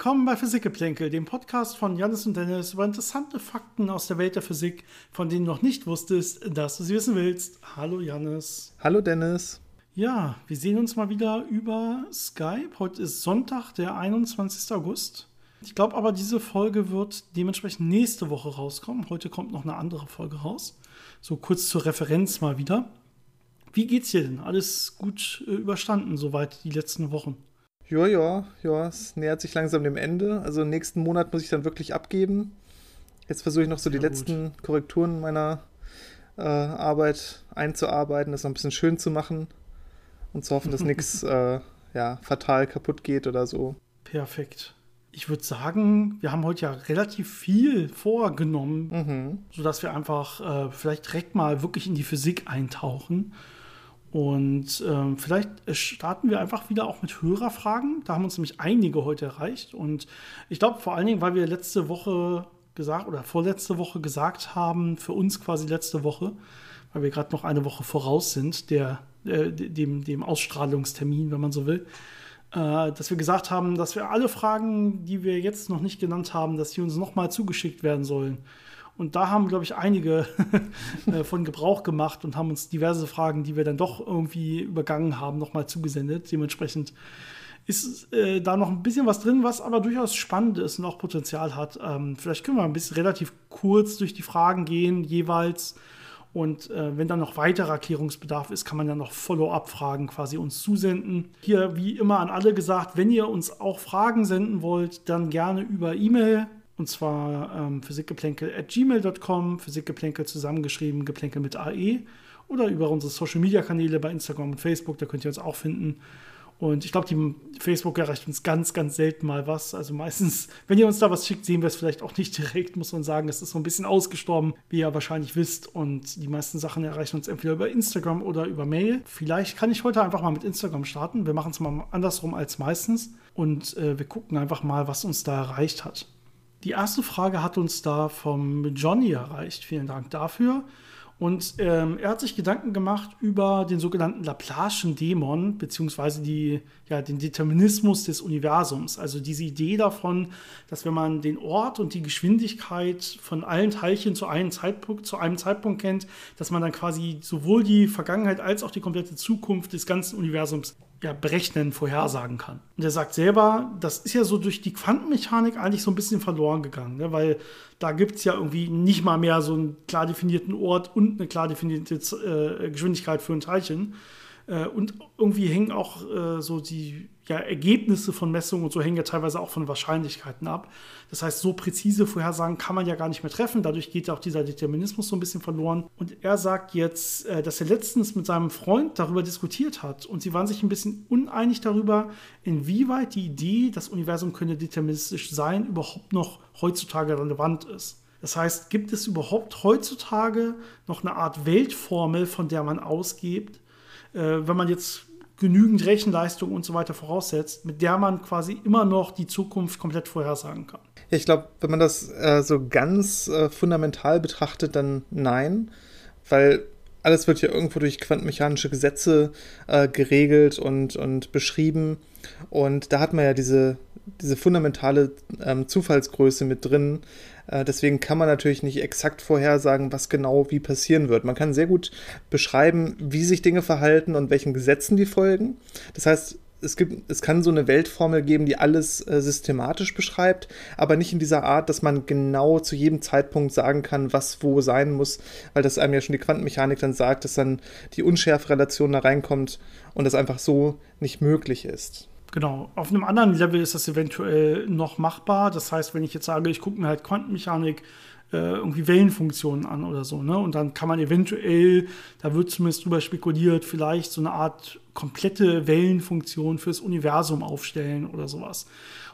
Willkommen bei Physikgeplänkel, dem Podcast von Janis und Dennis über interessante Fakten aus der Welt der Physik, von denen du noch nicht wusstest, dass du sie wissen willst. Hallo Janis. Hallo Dennis. Ja, wir sehen uns mal wieder über Skype. Heute ist Sonntag, der 21. August. Ich glaube aber, diese Folge wird dementsprechend nächste Woche rauskommen. Heute kommt noch eine andere Folge raus. So kurz zur Referenz mal wieder. Wie geht's dir denn? Alles gut äh, überstanden soweit die letzten Wochen? Ja, ja, ja, es nähert sich langsam dem Ende. Also nächsten Monat muss ich dann wirklich abgeben. Jetzt versuche ich noch so die gut. letzten Korrekturen meiner äh, Arbeit einzuarbeiten, das noch ein bisschen schön zu machen und zu hoffen, dass nichts äh, ja, fatal kaputt geht oder so. Perfekt. Ich würde sagen, wir haben heute ja relativ viel vorgenommen, mhm. sodass wir einfach äh, vielleicht direkt mal wirklich in die Physik eintauchen und ähm, vielleicht starten wir einfach wieder auch mit Hörerfragen. Da haben uns nämlich einige heute erreicht. Und ich glaube vor allen Dingen, weil wir letzte Woche gesagt oder vorletzte Woche gesagt haben, für uns quasi letzte Woche, weil wir gerade noch eine Woche voraus sind, der, äh, dem, dem Ausstrahlungstermin, wenn man so will, äh, dass wir gesagt haben, dass wir alle Fragen, die wir jetzt noch nicht genannt haben, dass die uns nochmal zugeschickt werden sollen. Und da haben, glaube ich, einige äh, von Gebrauch gemacht und haben uns diverse Fragen, die wir dann doch irgendwie übergangen haben, nochmal zugesendet. Dementsprechend ist äh, da noch ein bisschen was drin, was aber durchaus spannend ist und auch Potenzial hat. Ähm, vielleicht können wir ein bisschen relativ kurz durch die Fragen gehen, jeweils. Und äh, wenn dann noch weiterer Erklärungsbedarf ist, kann man dann noch Follow-up-Fragen quasi uns zusenden. Hier, wie immer, an alle gesagt, wenn ihr uns auch Fragen senden wollt, dann gerne über E-Mail und zwar ähm, physikgeplänkel at gmail.com, Physikgeplänkel zusammengeschrieben, Geplänkel mit AE. Oder über unsere Social Media Kanäle bei Instagram und Facebook, da könnt ihr uns auch finden. Und ich glaube, die Facebook erreicht uns ganz, ganz selten mal was. Also meistens, wenn ihr uns da was schickt, sehen wir es vielleicht auch nicht direkt, muss man sagen. Es ist so ein bisschen ausgestorben, wie ihr wahrscheinlich wisst. Und die meisten Sachen erreichen uns entweder über Instagram oder über Mail. Vielleicht kann ich heute einfach mal mit Instagram starten. Wir machen es mal andersrum als meistens. Und äh, wir gucken einfach mal, was uns da erreicht hat. Die erste Frage hat uns da vom Johnny erreicht. Vielen Dank dafür. Und ähm, er hat sich Gedanken gemacht über den sogenannten Laplace'schen Dämon, beziehungsweise die, ja, den Determinismus des Universums. Also diese Idee davon, dass wenn man den Ort und die Geschwindigkeit von allen Teilchen zu einem Zeitpunkt, zu einem Zeitpunkt kennt, dass man dann quasi sowohl die Vergangenheit als auch die komplette Zukunft des ganzen Universums ja, berechnen, vorhersagen kann. Und er sagt selber, das ist ja so durch die Quantenmechanik eigentlich so ein bisschen verloren gegangen, ne? weil da gibt es ja irgendwie nicht mal mehr so einen klar definierten Ort und eine klar definierte äh, Geschwindigkeit für ein Teilchen. Äh, und irgendwie hängen auch äh, so die ja, Ergebnisse von Messungen und so hängen ja teilweise auch von Wahrscheinlichkeiten ab. Das heißt, so präzise Vorhersagen kann man ja gar nicht mehr treffen. Dadurch geht auch dieser Determinismus so ein bisschen verloren. Und er sagt jetzt, äh, dass er letztens mit seinem Freund darüber diskutiert hat und sie waren sich ein bisschen uneinig darüber, inwieweit die Idee, das Universum könne deterministisch sein, überhaupt noch heutzutage relevant ist. Das heißt, gibt es überhaupt heutzutage noch eine Art Weltformel, von der man ausgeht, äh, wenn man jetzt genügend Rechenleistung und so weiter voraussetzt, mit der man quasi immer noch die Zukunft komplett vorhersagen kann. Ich glaube, wenn man das äh, so ganz äh, fundamental betrachtet, dann nein, weil alles wird ja irgendwo durch quantenmechanische Gesetze äh, geregelt und, und beschrieben. Und da hat man ja diese, diese fundamentale ähm, Zufallsgröße mit drin. Äh, deswegen kann man natürlich nicht exakt vorhersagen, was genau wie passieren wird. Man kann sehr gut beschreiben, wie sich Dinge verhalten und welchen Gesetzen die folgen. Das heißt, es, gibt, es kann so eine Weltformel geben, die alles äh, systematisch beschreibt, aber nicht in dieser Art, dass man genau zu jedem Zeitpunkt sagen kann, was wo sein muss, weil das einem ja schon die Quantenmechanik dann sagt, dass dann die Unschärferelation da reinkommt und das einfach so nicht möglich ist. Genau, auf einem anderen Level ist das eventuell noch machbar. Das heißt, wenn ich jetzt sage, ich gucke mir halt Quantenmechanik äh, irgendwie Wellenfunktionen an oder so, ne? Und dann kann man eventuell, da wird zumindest drüber spekuliert, vielleicht so eine Art komplette Wellenfunktion fürs Universum aufstellen oder sowas.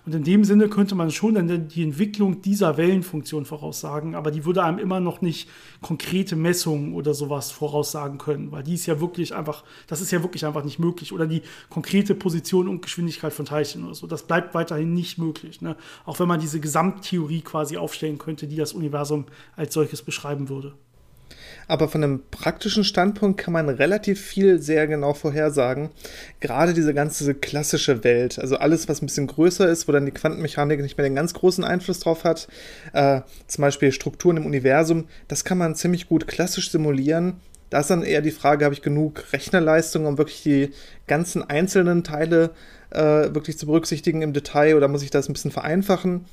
Und in dem Sinne könnte man schon dann die Entwicklung dieser Wellenfunktion voraussagen, aber die würde einem immer noch nicht konkrete Messungen oder sowas voraussagen können, weil die ist ja wirklich einfach, das ist ja wirklich einfach nicht möglich. Oder die konkrete Position und Geschwindigkeit von Teilchen oder so, das bleibt weiterhin nicht möglich. Ne? Auch wenn man diese Gesamttheorie quasi aufstellen könnte, die das Universum als solches beschreiben würde. Aber von einem praktischen Standpunkt kann man relativ viel sehr genau vorhersagen. Gerade diese ganze klassische Welt, also alles, was ein bisschen größer ist, wo dann die Quantenmechanik nicht mehr den ganz großen Einfluss drauf hat, äh, zum Beispiel Strukturen im Universum, das kann man ziemlich gut klassisch simulieren. Da ist dann eher die Frage, habe ich genug Rechnerleistung, um wirklich die ganzen einzelnen Teile äh, wirklich zu berücksichtigen im Detail oder muss ich das ein bisschen vereinfachen?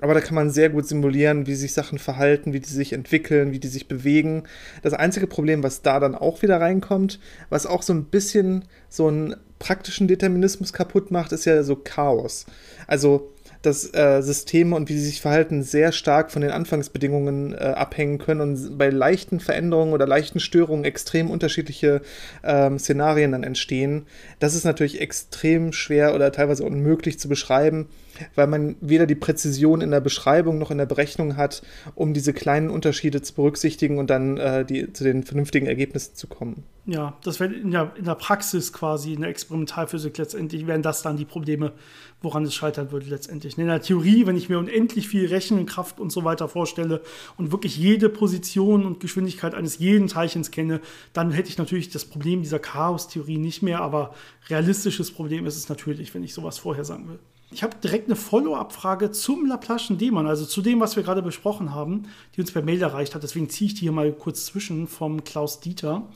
Aber da kann man sehr gut simulieren, wie sich Sachen verhalten, wie die sich entwickeln, wie die sich bewegen. Das einzige Problem, was da dann auch wieder reinkommt, was auch so ein bisschen so einen praktischen Determinismus kaputt macht, ist ja so Chaos. Also dass äh, Systeme und wie sie sich verhalten sehr stark von den Anfangsbedingungen äh, abhängen können und bei leichten Veränderungen oder leichten Störungen extrem unterschiedliche ähm, Szenarien dann entstehen. Das ist natürlich extrem schwer oder teilweise unmöglich zu beschreiben weil man weder die Präzision in der Beschreibung noch in der Berechnung hat, um diese kleinen Unterschiede zu berücksichtigen und dann äh, die, zu den vernünftigen Ergebnissen zu kommen. Ja, das wäre in der, in der Praxis quasi, in der Experimentalphysik letztendlich, wären das dann die Probleme, woran es scheitern würde letztendlich. In der Theorie, wenn ich mir unendlich viel Rechenkraft und so weiter vorstelle und wirklich jede Position und Geschwindigkeit eines jeden Teilchens kenne, dann hätte ich natürlich das Problem dieser Chaos-Theorie nicht mehr, aber realistisches Problem ist es natürlich, wenn ich sowas vorhersagen will. Ich habe direkt eine Follow-up-Frage zum Laplace'schen Dämon, also zu dem, was wir gerade besprochen haben, die uns per Mail erreicht hat. Deswegen ziehe ich die hier mal kurz zwischen vom Klaus Dieter.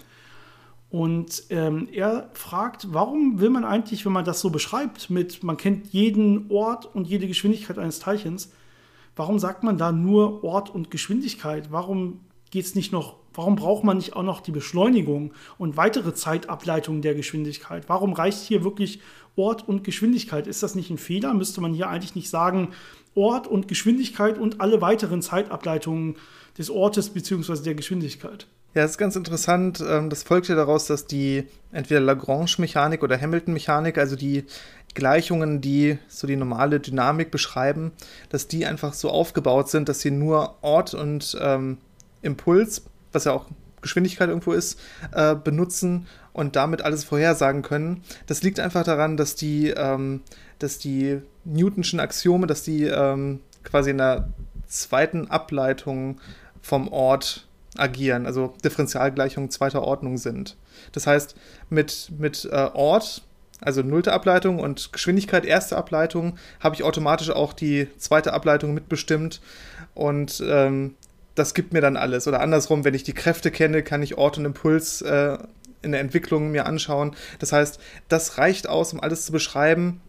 Und ähm, er fragt, warum will man eigentlich, wenn man das so beschreibt, mit man kennt jeden Ort und jede Geschwindigkeit eines Teilchens, warum sagt man da nur Ort und Geschwindigkeit? Warum geht es nicht noch, warum braucht man nicht auch noch die Beschleunigung und weitere Zeitableitungen der Geschwindigkeit? Warum reicht hier wirklich Ort und Geschwindigkeit. Ist das nicht ein Fehler? Müsste man hier eigentlich nicht sagen, Ort und Geschwindigkeit und alle weiteren Zeitableitungen des Ortes bzw. der Geschwindigkeit? Ja, das ist ganz interessant. Ähm, das folgt ja daraus, dass die entweder Lagrange-Mechanik oder Hamilton-Mechanik, also die Gleichungen, die so die normale Dynamik beschreiben, dass die einfach so aufgebaut sind, dass sie nur Ort und ähm, Impuls, was ja auch Geschwindigkeit irgendwo ist, äh, benutzen und damit alles vorhersagen können. Das liegt einfach daran, dass die, ähm, dass die Newtonschen Axiome, dass die ähm, quasi in der zweiten Ableitung vom Ort agieren, also Differentialgleichungen zweiter Ordnung sind. Das heißt, mit, mit äh, Ort, also nullte Ableitung und Geschwindigkeit erste Ableitung, habe ich automatisch auch die zweite Ableitung mitbestimmt und ähm, das gibt mir dann alles. Oder andersrum, wenn ich die Kräfte kenne, kann ich Ort und Impuls äh, in der Entwicklung mir anschauen. Das heißt, das reicht aus, um alles zu beschreiben.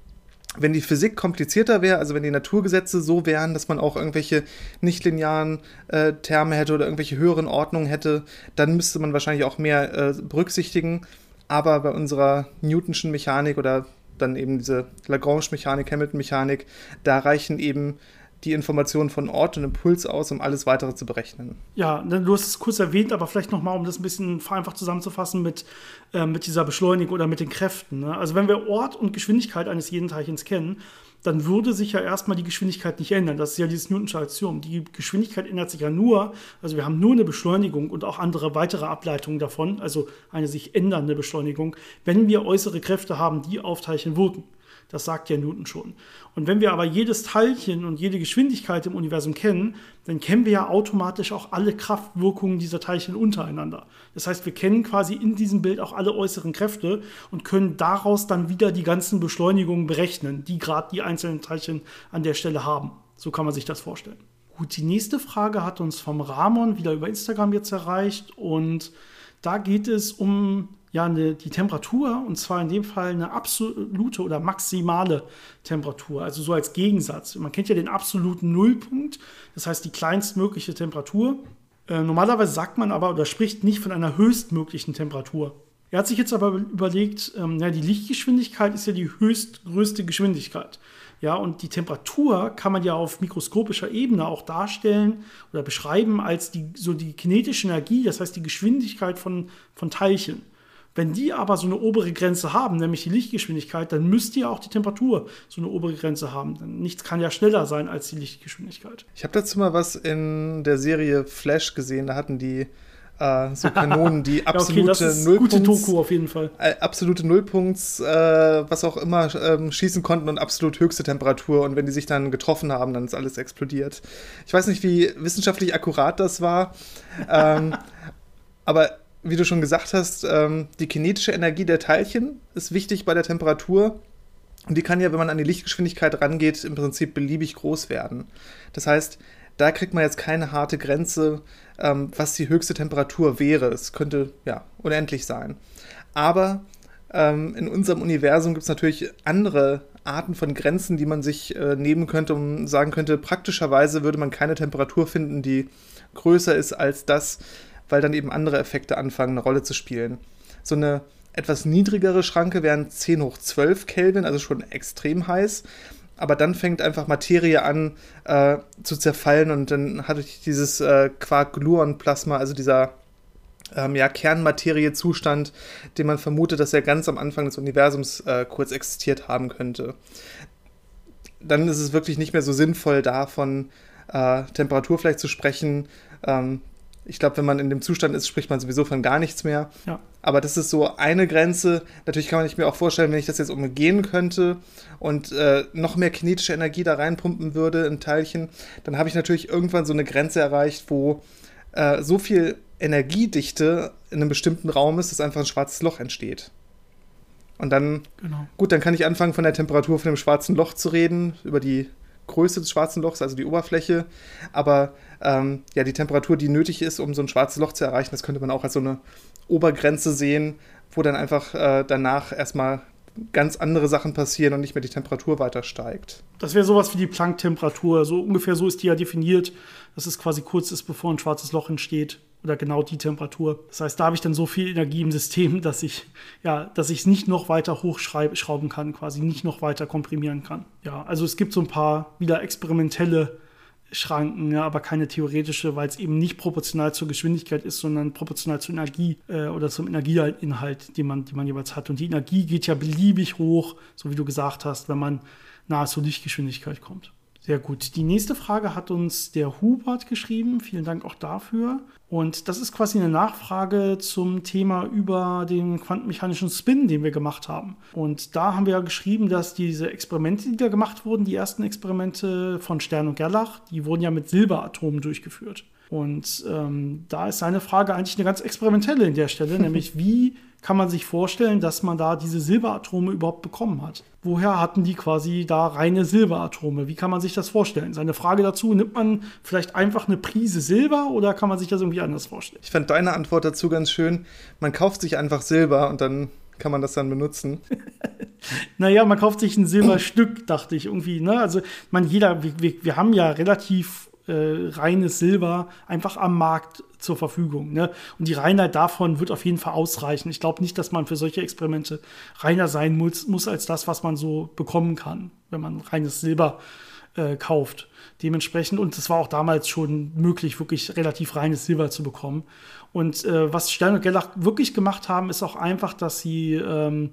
Wenn die Physik komplizierter wäre, also wenn die Naturgesetze so wären, dass man auch irgendwelche nichtlinearen äh, Terme hätte oder irgendwelche höheren Ordnungen hätte, dann müsste man wahrscheinlich auch mehr äh, berücksichtigen. Aber bei unserer Newtonschen Mechanik oder dann eben diese Lagrange-Mechanik, Hamilton-Mechanik, da reichen eben die Informationen von Ort und Impuls aus, um alles weitere zu berechnen. Ja, ne, du hast es kurz erwähnt, aber vielleicht nochmal, um das ein bisschen vereinfacht zusammenzufassen mit, äh, mit dieser Beschleunigung oder mit den Kräften. Ne? Also wenn wir Ort und Geschwindigkeit eines jeden Teilchens kennen, dann würde sich ja erstmal die Geschwindigkeit nicht ändern. Das ist ja dieses Newtonsche Axiom. Die Geschwindigkeit ändert sich ja nur, also wir haben nur eine Beschleunigung und auch andere weitere Ableitungen davon, also eine sich ändernde Beschleunigung, wenn wir äußere Kräfte haben, die auf Teilchen wirken. Das sagt ja Newton schon. Und wenn wir aber jedes Teilchen und jede Geschwindigkeit im Universum kennen, dann kennen wir ja automatisch auch alle Kraftwirkungen dieser Teilchen untereinander. Das heißt, wir kennen quasi in diesem Bild auch alle äußeren Kräfte und können daraus dann wieder die ganzen Beschleunigungen berechnen, die gerade die einzelnen Teilchen an der Stelle haben. So kann man sich das vorstellen. Gut, die nächste Frage hat uns vom Ramon wieder über Instagram jetzt erreicht und da geht es um ja eine, die Temperatur und zwar in dem Fall eine absolute oder maximale Temperatur, also so als Gegensatz. Man kennt ja den absoluten Nullpunkt, das heißt die kleinstmögliche Temperatur. Äh, normalerweise sagt man aber oder spricht nicht von einer höchstmöglichen Temperatur. Er hat sich jetzt aber überlegt, ähm, ja, die Lichtgeschwindigkeit ist ja die höchstgrößte Geschwindigkeit. Ja, und die Temperatur kann man ja auf mikroskopischer Ebene auch darstellen oder beschreiben als die, so die kinetische Energie, das heißt die Geschwindigkeit von, von Teilchen. Wenn die aber so eine obere Grenze haben, nämlich die Lichtgeschwindigkeit, dann müsste ja auch die Temperatur so eine obere Grenze haben. Denn nichts kann ja schneller sein als die Lichtgeschwindigkeit. Ich habe dazu mal was in der Serie Flash gesehen. Da hatten die äh, so Kanonen, die absolute ja, okay, Nullpunkts, gute Doku auf jeden Fall. Äh, absolute Nullpunkts, äh, was auch immer, ähm, schießen konnten und absolut höchste Temperatur. Und wenn die sich dann getroffen haben, dann ist alles explodiert. Ich weiß nicht, wie wissenschaftlich akkurat das war. ähm, Aber wie du schon gesagt hast, ähm, die kinetische Energie der Teilchen ist wichtig bei der Temperatur. Und die kann ja, wenn man an die Lichtgeschwindigkeit rangeht, im Prinzip beliebig groß werden. Das heißt, da kriegt man jetzt keine harte Grenze, ähm, was die höchste Temperatur wäre. Es könnte ja unendlich sein. Aber ähm, in unserem Universum gibt es natürlich andere Arten von Grenzen, die man sich äh, nehmen könnte und sagen könnte, praktischerweise würde man keine Temperatur finden, die größer ist als das, weil dann eben andere Effekte anfangen, eine Rolle zu spielen. So eine etwas niedrigere Schranke wären 10 hoch 12 Kelvin, also schon extrem heiß. Aber dann fängt einfach Materie an äh, zu zerfallen und dann hatte ich dieses äh, Quark-Gluon-Plasma, also dieser ähm, ja, Kernmateriezustand, den man vermutet, dass er ganz am Anfang des Universums äh, kurz existiert haben könnte. Dann ist es wirklich nicht mehr so sinnvoll, davon äh, Temperatur vielleicht zu sprechen. Ähm, ich glaube, wenn man in dem Zustand ist, spricht man sowieso von gar nichts mehr. Ja. Aber das ist so eine Grenze. Natürlich kann man sich mir auch vorstellen, wenn ich das jetzt umgehen könnte und äh, noch mehr kinetische Energie da reinpumpen würde in Teilchen, dann habe ich natürlich irgendwann so eine Grenze erreicht, wo äh, so viel Energiedichte in einem bestimmten Raum ist, dass einfach ein schwarzes Loch entsteht. Und dann, genau. gut, dann kann ich anfangen, von der Temperatur von dem schwarzen Loch zu reden, über die Größe des schwarzen Lochs, also die Oberfläche. Aber ähm, ja, die Temperatur, die nötig ist, um so ein schwarzes Loch zu erreichen, das könnte man auch als so eine Obergrenze sehen, wo dann einfach äh, danach erstmal ganz andere Sachen passieren und nicht mehr die Temperatur weiter steigt. Das wäre sowas wie die Planck-Temperatur. So ungefähr so ist die ja definiert, dass es quasi kurz ist, bevor ein schwarzes Loch entsteht oder genau die Temperatur. Das heißt, da habe ich dann so viel Energie im System, dass ich ja, dass ich es nicht noch weiter hochschrauben kann, quasi nicht noch weiter komprimieren kann. Ja, also es gibt so ein paar wieder experimentelle Schranken, ja, aber keine theoretische, weil es eben nicht proportional zur Geschwindigkeit ist, sondern proportional zur Energie äh, oder zum Energieinhalt, den man, den man jeweils hat. Und die Energie geht ja beliebig hoch, so wie du gesagt hast, wenn man nahe zur Lichtgeschwindigkeit kommt. Sehr gut. Die nächste Frage hat uns der Hubert geschrieben. Vielen Dank auch dafür. Und das ist quasi eine Nachfrage zum Thema über den quantenmechanischen Spin, den wir gemacht haben. Und da haben wir ja geschrieben, dass diese Experimente, die da gemacht wurden, die ersten Experimente von Stern und Gerlach, die wurden ja mit Silberatomen durchgeführt. Und ähm, da ist seine Frage eigentlich eine ganz experimentelle in der Stelle, nämlich wie kann man sich vorstellen, dass man da diese Silberatome überhaupt bekommen hat? Woher hatten die quasi da reine Silberatome? Wie kann man sich das vorstellen? Seine Frage dazu, nimmt man vielleicht einfach eine Prise Silber oder kann man sich das irgendwie anders vorstellen? Ich fand deine Antwort dazu ganz schön. Man kauft sich einfach Silber und dann kann man das dann benutzen. naja, man kauft sich ein Silberstück, dachte ich irgendwie. Ne? Also, man, jeder, wir, wir haben ja relativ äh, reines Silber einfach am Markt zur Verfügung. Ne? Und die Reinheit davon wird auf jeden Fall ausreichen. Ich glaube nicht, dass man für solche Experimente reiner sein muss, muss als das, was man so bekommen kann, wenn man reines Silber äh, kauft. Dementsprechend, und es war auch damals schon möglich, wirklich relativ reines Silber zu bekommen. Und äh, was Stern und Gellach wirklich gemacht haben, ist auch einfach, dass sie ähm,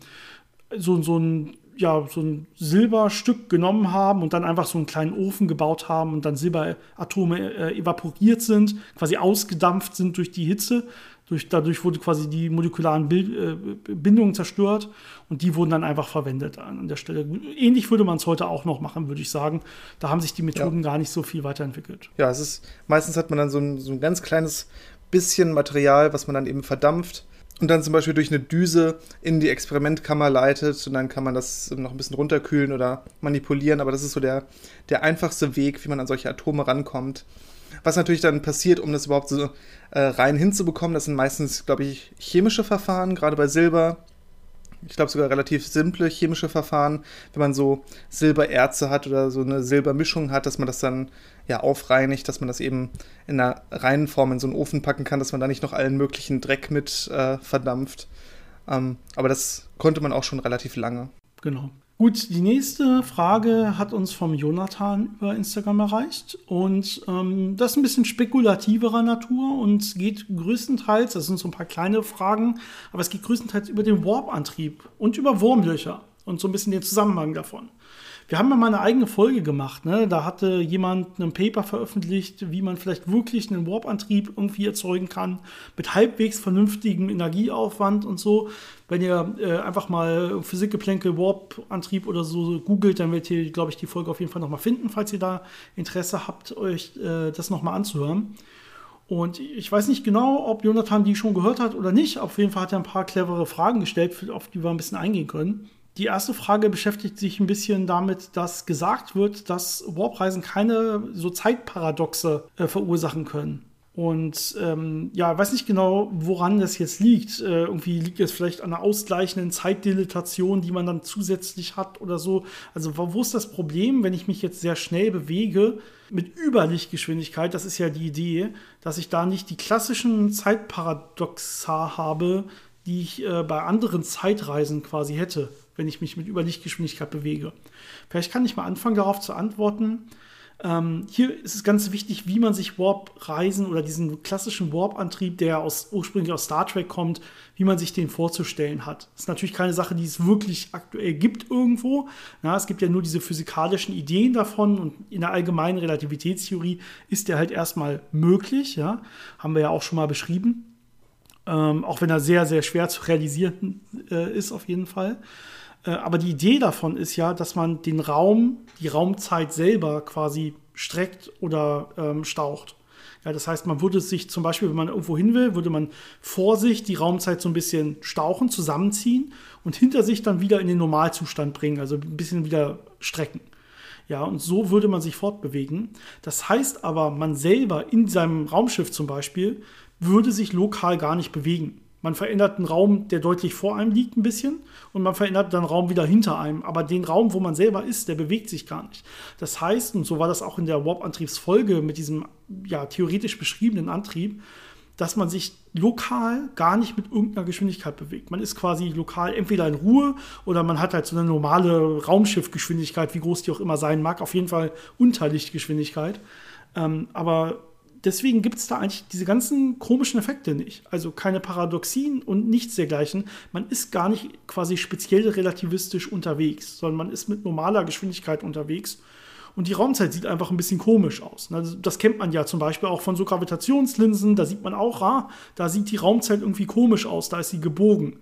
so, so ein ja, so ein Silberstück genommen haben und dann einfach so einen kleinen Ofen gebaut haben und dann Silberatome äh, evaporiert sind, quasi ausgedampft sind durch die Hitze. Durch, dadurch wurde quasi die molekularen Bild, äh, Bindungen zerstört und die wurden dann einfach verwendet an der Stelle. Ähnlich würde man es heute auch noch machen, würde ich sagen. Da haben sich die Methoden ja. gar nicht so viel weiterentwickelt. Ja, es ist meistens hat man dann so ein, so ein ganz kleines bisschen Material, was man dann eben verdampft und dann zum Beispiel durch eine Düse in die Experimentkammer leitet und dann kann man das noch ein bisschen runterkühlen oder manipulieren, aber das ist so der, der einfachste Weg, wie man an solche Atome rankommt. Was natürlich dann passiert, um das überhaupt so äh, rein hinzubekommen, das sind meistens, glaube ich, chemische Verfahren, gerade bei Silber. Ich glaube sogar relativ simple chemische Verfahren, wenn man so Silbererze hat oder so eine Silbermischung hat, dass man das dann ja aufreinigt, dass man das eben in einer reinen Form in so einen Ofen packen kann, dass man da nicht noch allen möglichen Dreck mit äh, verdampft. Ähm, aber das konnte man auch schon relativ lange. Genau. Gut, die nächste Frage hat uns vom Jonathan über Instagram erreicht und ähm, das ist ein bisschen spekulativerer Natur und geht größtenteils, das sind so ein paar kleine Fragen, aber es geht größtenteils über den Warp-Antrieb und über Wurmlöcher und so ein bisschen den Zusammenhang davon. Wir haben ja mal eine eigene Folge gemacht. Ne? Da hatte jemand ein Paper veröffentlicht, wie man vielleicht wirklich einen Warp-Antrieb irgendwie erzeugen kann, mit halbwegs vernünftigem Energieaufwand und so. Wenn ihr äh, einfach mal Physikgeplänkel, Warp-Antrieb oder so googelt, dann werdet ihr, glaube ich, die Folge auf jeden Fall nochmal finden, falls ihr da Interesse habt, euch äh, das nochmal anzuhören. Und ich weiß nicht genau, ob Jonathan die schon gehört hat oder nicht. Auf jeden Fall hat er ein paar clevere Fragen gestellt, auf die wir ein bisschen eingehen können. Die erste Frage beschäftigt sich ein bisschen damit, dass gesagt wird, dass Warpreisen keine so Zeitparadoxe äh, verursachen können. Und ähm, ja, weiß nicht genau, woran das jetzt liegt. Äh, irgendwie liegt es vielleicht an einer ausgleichenden Zeitdilatation, die man dann zusätzlich hat oder so. Also wo ist das Problem, wenn ich mich jetzt sehr schnell bewege mit Überlichtgeschwindigkeit? Das ist ja die Idee, dass ich da nicht die klassischen Zeitparadoxa habe, die ich äh, bei anderen Zeitreisen quasi hätte, wenn ich mich mit Überlichtgeschwindigkeit bewege. Vielleicht kann ich mal anfangen darauf zu antworten. Ähm, hier ist es ganz wichtig, wie man sich Warp-Reisen oder diesen klassischen Warp-Antrieb, der aus, ursprünglich aus Star Trek kommt, wie man sich den vorzustellen hat. Das ist natürlich keine Sache, die es wirklich aktuell gibt irgendwo. Ja, es gibt ja nur diese physikalischen Ideen davon und in der allgemeinen Relativitätstheorie ist der halt erstmal möglich. Ja? Haben wir ja auch schon mal beschrieben. Ähm, auch wenn er sehr, sehr schwer zu realisieren äh, ist, auf jeden Fall. Äh, aber die Idee davon ist ja, dass man den Raum, die Raumzeit selber quasi streckt oder ähm, staucht. Ja, das heißt, man würde sich zum Beispiel, wenn man irgendwo hin will, würde man vor sich die Raumzeit so ein bisschen stauchen, zusammenziehen und hinter sich dann wieder in den Normalzustand bringen, also ein bisschen wieder strecken. Ja, und so würde man sich fortbewegen. Das heißt aber, man selber in seinem Raumschiff zum Beispiel würde sich lokal gar nicht bewegen. Man verändert einen Raum, der deutlich vor einem liegt, ein bisschen und man verändert dann Raum wieder hinter einem. Aber den Raum, wo man selber ist, der bewegt sich gar nicht. Das heißt, und so war das auch in der Warp-Antriebsfolge mit diesem ja, theoretisch beschriebenen Antrieb, dass man sich lokal gar nicht mit irgendeiner Geschwindigkeit bewegt. Man ist quasi lokal entweder in Ruhe oder man hat halt so eine normale Raumschiffgeschwindigkeit, wie groß die auch immer sein mag, auf jeden Fall Unterlichtgeschwindigkeit. Ähm, aber deswegen gibt es da eigentlich diese ganzen komischen Effekte nicht. Also keine Paradoxien und nichts dergleichen. Man ist gar nicht quasi speziell relativistisch unterwegs, sondern man ist mit normaler Geschwindigkeit unterwegs. Und die Raumzeit sieht einfach ein bisschen komisch aus. Also das kennt man ja zum Beispiel auch von so Gravitationslinsen. Da sieht man auch, ah, da sieht die Raumzeit irgendwie komisch aus, da ist sie gebogen.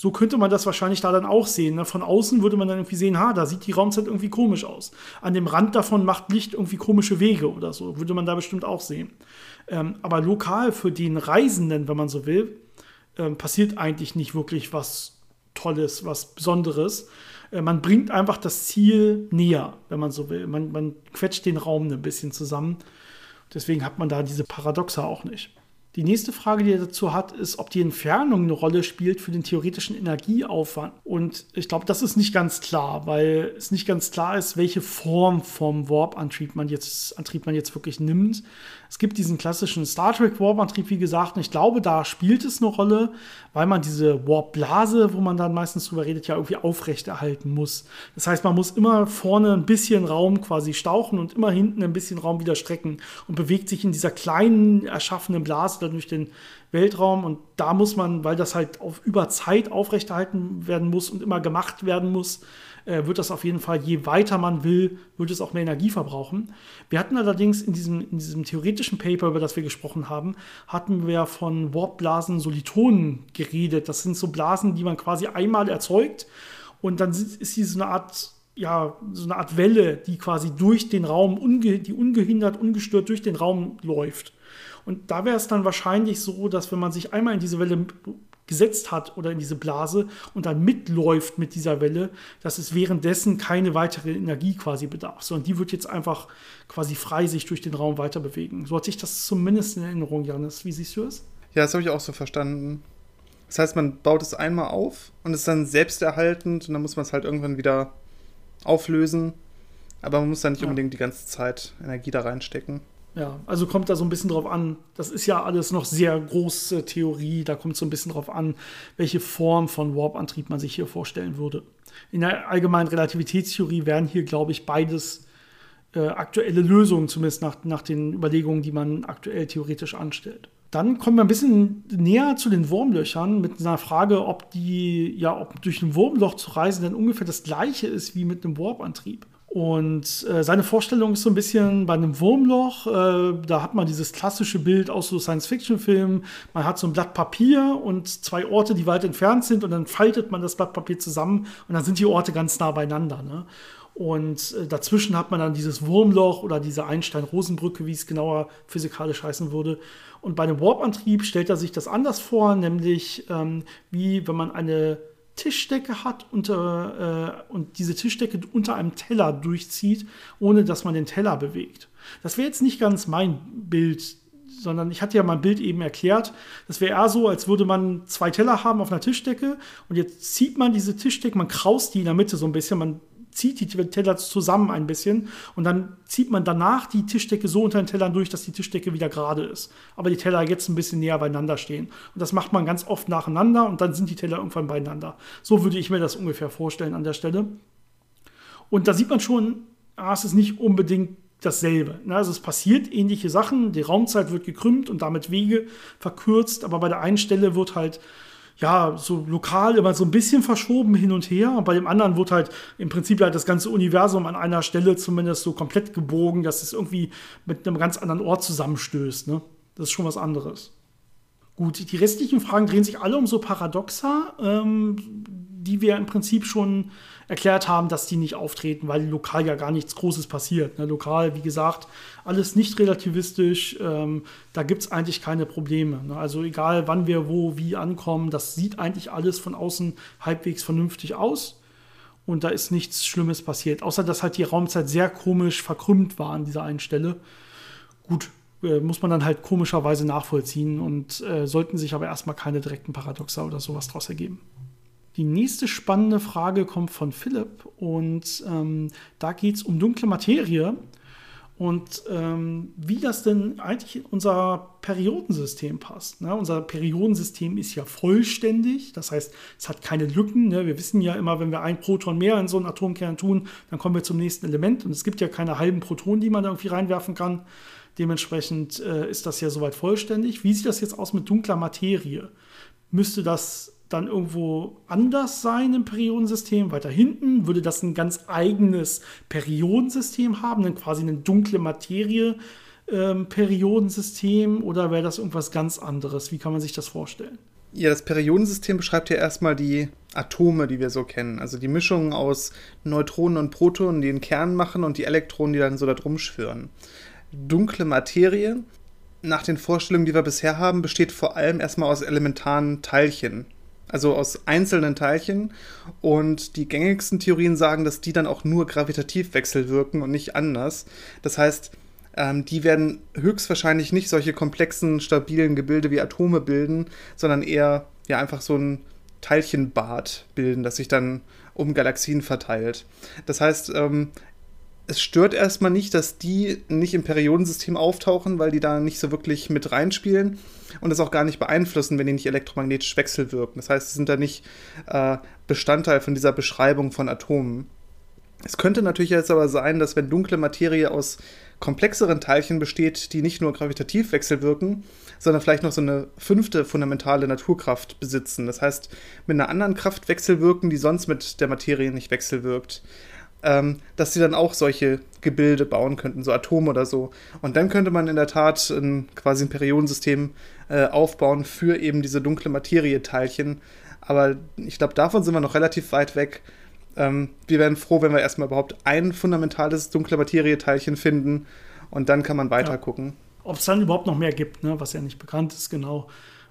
So könnte man das wahrscheinlich da dann auch sehen. Ne? Von außen würde man dann irgendwie sehen, ha, da sieht die Raumzeit irgendwie komisch aus. An dem Rand davon macht Licht irgendwie komische Wege oder so. Würde man da bestimmt auch sehen. Ähm, aber lokal für den Reisenden, wenn man so will, ähm, passiert eigentlich nicht wirklich was Tolles, was Besonderes. Äh, man bringt einfach das Ziel näher, wenn man so will. Man, man quetscht den Raum ein bisschen zusammen. Deswegen hat man da diese Paradoxe auch nicht. Die nächste Frage, die er dazu hat, ist, ob die Entfernung eine Rolle spielt für den theoretischen Energieaufwand. Und ich glaube, das ist nicht ganz klar, weil es nicht ganz klar ist, welche Form vom Warp-Antrieb man jetzt, man jetzt wirklich nimmt. Es gibt diesen klassischen Star Trek Warp-Antrieb, wie gesagt, und ich glaube, da spielt es eine Rolle, weil man diese Warp-Blase, wo man dann meistens drüber redet, ja irgendwie aufrechterhalten muss. Das heißt, man muss immer vorne ein bisschen Raum quasi stauchen und immer hinten ein bisschen Raum wieder strecken und bewegt sich in dieser kleinen erschaffenen Blase dann durch den Weltraum. Und da muss man, weil das halt auf über Zeit aufrechterhalten werden muss und immer gemacht werden muss, äh, wird das auf jeden Fall, je weiter man will, wird es auch mehr Energie verbrauchen. Wir hatten allerdings in diesem, in diesem theoretischen Paper, über das wir gesprochen haben, hatten wir von Warpblasen Solitonen geredet. Das sind so Blasen, die man quasi einmal erzeugt und dann ist sie so eine Art ja, so eine Art Welle, die quasi durch den Raum, unge die ungehindert, ungestört durch den Raum läuft. Und da wäre es dann wahrscheinlich so, dass wenn man sich einmal in diese Welle gesetzt hat oder in diese Blase und dann mitläuft mit dieser Welle, dass es währenddessen keine weitere Energie quasi bedarf, sondern die wird jetzt einfach quasi frei sich durch den Raum weiter bewegen. So hatte ich das zumindest in Erinnerung, Janis. Wie siehst du es? Ja, das habe ich auch so verstanden. Das heißt, man baut es einmal auf und ist dann selbsterhaltend und dann muss man es halt irgendwann wieder auflösen. Aber man muss da nicht ja. unbedingt die ganze Zeit Energie da reinstecken. Ja, also kommt da so ein bisschen drauf an. Das ist ja alles noch sehr große Theorie. Da kommt so ein bisschen drauf an, welche Form von Warp-Antrieb man sich hier vorstellen würde. In der allgemeinen Relativitätstheorie wären hier, glaube ich, beides äh, aktuelle Lösungen, zumindest nach, nach den Überlegungen, die man aktuell theoretisch anstellt. Dann kommen wir ein bisschen näher zu den Wurmlöchern mit einer Frage, ob die, ja, ob durch ein Wurmloch zu reisen denn ungefähr das gleiche ist wie mit einem Warp-Antrieb. Und äh, seine Vorstellung ist so ein bisschen bei einem Wurmloch. Äh, da hat man dieses klassische Bild aus so Science-Fiction-Filmen. Man hat so ein Blatt Papier und zwei Orte, die weit entfernt sind, und dann faltet man das Blatt Papier zusammen und dann sind die Orte ganz nah beieinander. Ne? Und äh, dazwischen hat man dann dieses Wurmloch oder diese Einstein-Rosenbrücke, wie es genauer physikalisch heißen würde. Und bei einem Warp-Antrieb stellt er sich das anders vor, nämlich ähm, wie wenn man eine Tischdecke hat unter, äh, und diese Tischdecke unter einem Teller durchzieht, ohne dass man den Teller bewegt. Das wäre jetzt nicht ganz mein Bild, sondern ich hatte ja mein Bild eben erklärt. Das wäre eher so, als würde man zwei Teller haben auf einer Tischdecke und jetzt zieht man diese Tischdecke, man kraust die in der Mitte so ein bisschen, man zieht die Teller zusammen ein bisschen und dann zieht man danach die Tischdecke so unter den Tellern durch, dass die Tischdecke wieder gerade ist. Aber die Teller jetzt ein bisschen näher beieinander stehen. Und das macht man ganz oft nacheinander und dann sind die Teller irgendwann beieinander. So würde ich mir das ungefähr vorstellen an der Stelle. Und da sieht man schon, ah, es ist nicht unbedingt dasselbe. Also es passiert ähnliche Sachen, die Raumzeit wird gekrümmt und damit Wege verkürzt, aber bei der einen Stelle wird halt ja, so lokal immer so ein bisschen verschoben hin und her. Und bei dem anderen wurde halt im Prinzip halt das ganze Universum an einer Stelle zumindest so komplett gebogen, dass es irgendwie mit einem ganz anderen Ort zusammenstößt. Ne? Das ist schon was anderes. Gut, die restlichen Fragen drehen sich alle um so Paradoxa, ähm, die wir im Prinzip schon erklärt haben, dass die nicht auftreten, weil lokal ja gar nichts Großes passiert. Ne? Lokal, wie gesagt, alles nicht relativistisch, ähm, da gibt es eigentlich keine Probleme. Ne? Also egal, wann wir wo, wie ankommen, das sieht eigentlich alles von außen halbwegs vernünftig aus. Und da ist nichts Schlimmes passiert, außer dass halt die Raumzeit sehr komisch verkrümmt war an dieser einen Stelle. Gut, äh, muss man dann halt komischerweise nachvollziehen und äh, sollten sich aber erstmal keine direkten Paradoxa oder sowas daraus ergeben. Die nächste spannende Frage kommt von Philipp und ähm, da geht es um dunkle Materie und ähm, wie das denn eigentlich in unser Periodensystem passt. Ne? Unser Periodensystem ist ja vollständig, das heißt, es hat keine Lücken. Ne? Wir wissen ja immer, wenn wir ein Proton mehr in so einen Atomkern tun, dann kommen wir zum nächsten Element und es gibt ja keine halben Protonen, die man da irgendwie reinwerfen kann. Dementsprechend äh, ist das ja soweit vollständig. Wie sieht das jetzt aus mit dunkler Materie? Müsste das dann irgendwo anders sein im Periodensystem, weiter hinten, würde das ein ganz eigenes Periodensystem haben, dann quasi eine dunkle Materie. Ähm, Periodensystem oder wäre das irgendwas ganz anderes? Wie kann man sich das vorstellen? Ja, das Periodensystem beschreibt ja erstmal die Atome, die wir so kennen. Also die Mischung aus Neutronen und Protonen, die den Kern machen und die Elektronen, die dann so da drum schwirren. Dunkle Materie, nach den Vorstellungen, die wir bisher haben, besteht vor allem erstmal aus elementaren Teilchen also aus einzelnen Teilchen. Und die gängigsten Theorien sagen, dass die dann auch nur gravitativ wechselwirken und nicht anders. Das heißt, ähm, die werden höchstwahrscheinlich nicht solche komplexen, stabilen Gebilde wie Atome bilden, sondern eher ja einfach so ein Teilchenbad bilden, das sich dann um Galaxien verteilt. Das heißt, ähm, es stört erstmal nicht, dass die nicht im Periodensystem auftauchen, weil die da nicht so wirklich mit reinspielen und das auch gar nicht beeinflussen, wenn die nicht elektromagnetisch wechselwirken. Das heißt, sie sind da nicht äh, Bestandteil von dieser Beschreibung von Atomen. Es könnte natürlich jetzt aber sein, dass wenn dunkle Materie aus komplexeren Teilchen besteht, die nicht nur gravitativ wechselwirken, sondern vielleicht noch so eine fünfte fundamentale Naturkraft besitzen. Das heißt, mit einer anderen Kraft wechselwirken, die sonst mit der Materie nicht wechselwirkt ähm, dass sie dann auch solche Gebilde bauen könnten, so Atome oder so. Und dann könnte man in der Tat ein, quasi ein Periodensystem äh, aufbauen für eben diese dunkle Materie-Teilchen. Aber ich glaube, davon sind wir noch relativ weit weg. Ähm, wir wären froh, wenn wir erstmal überhaupt ein fundamentales dunkle Materie-Teilchen finden und dann kann man weiter ja. gucken. Ob es dann überhaupt noch mehr gibt, ne? was ja nicht bekannt ist, genau.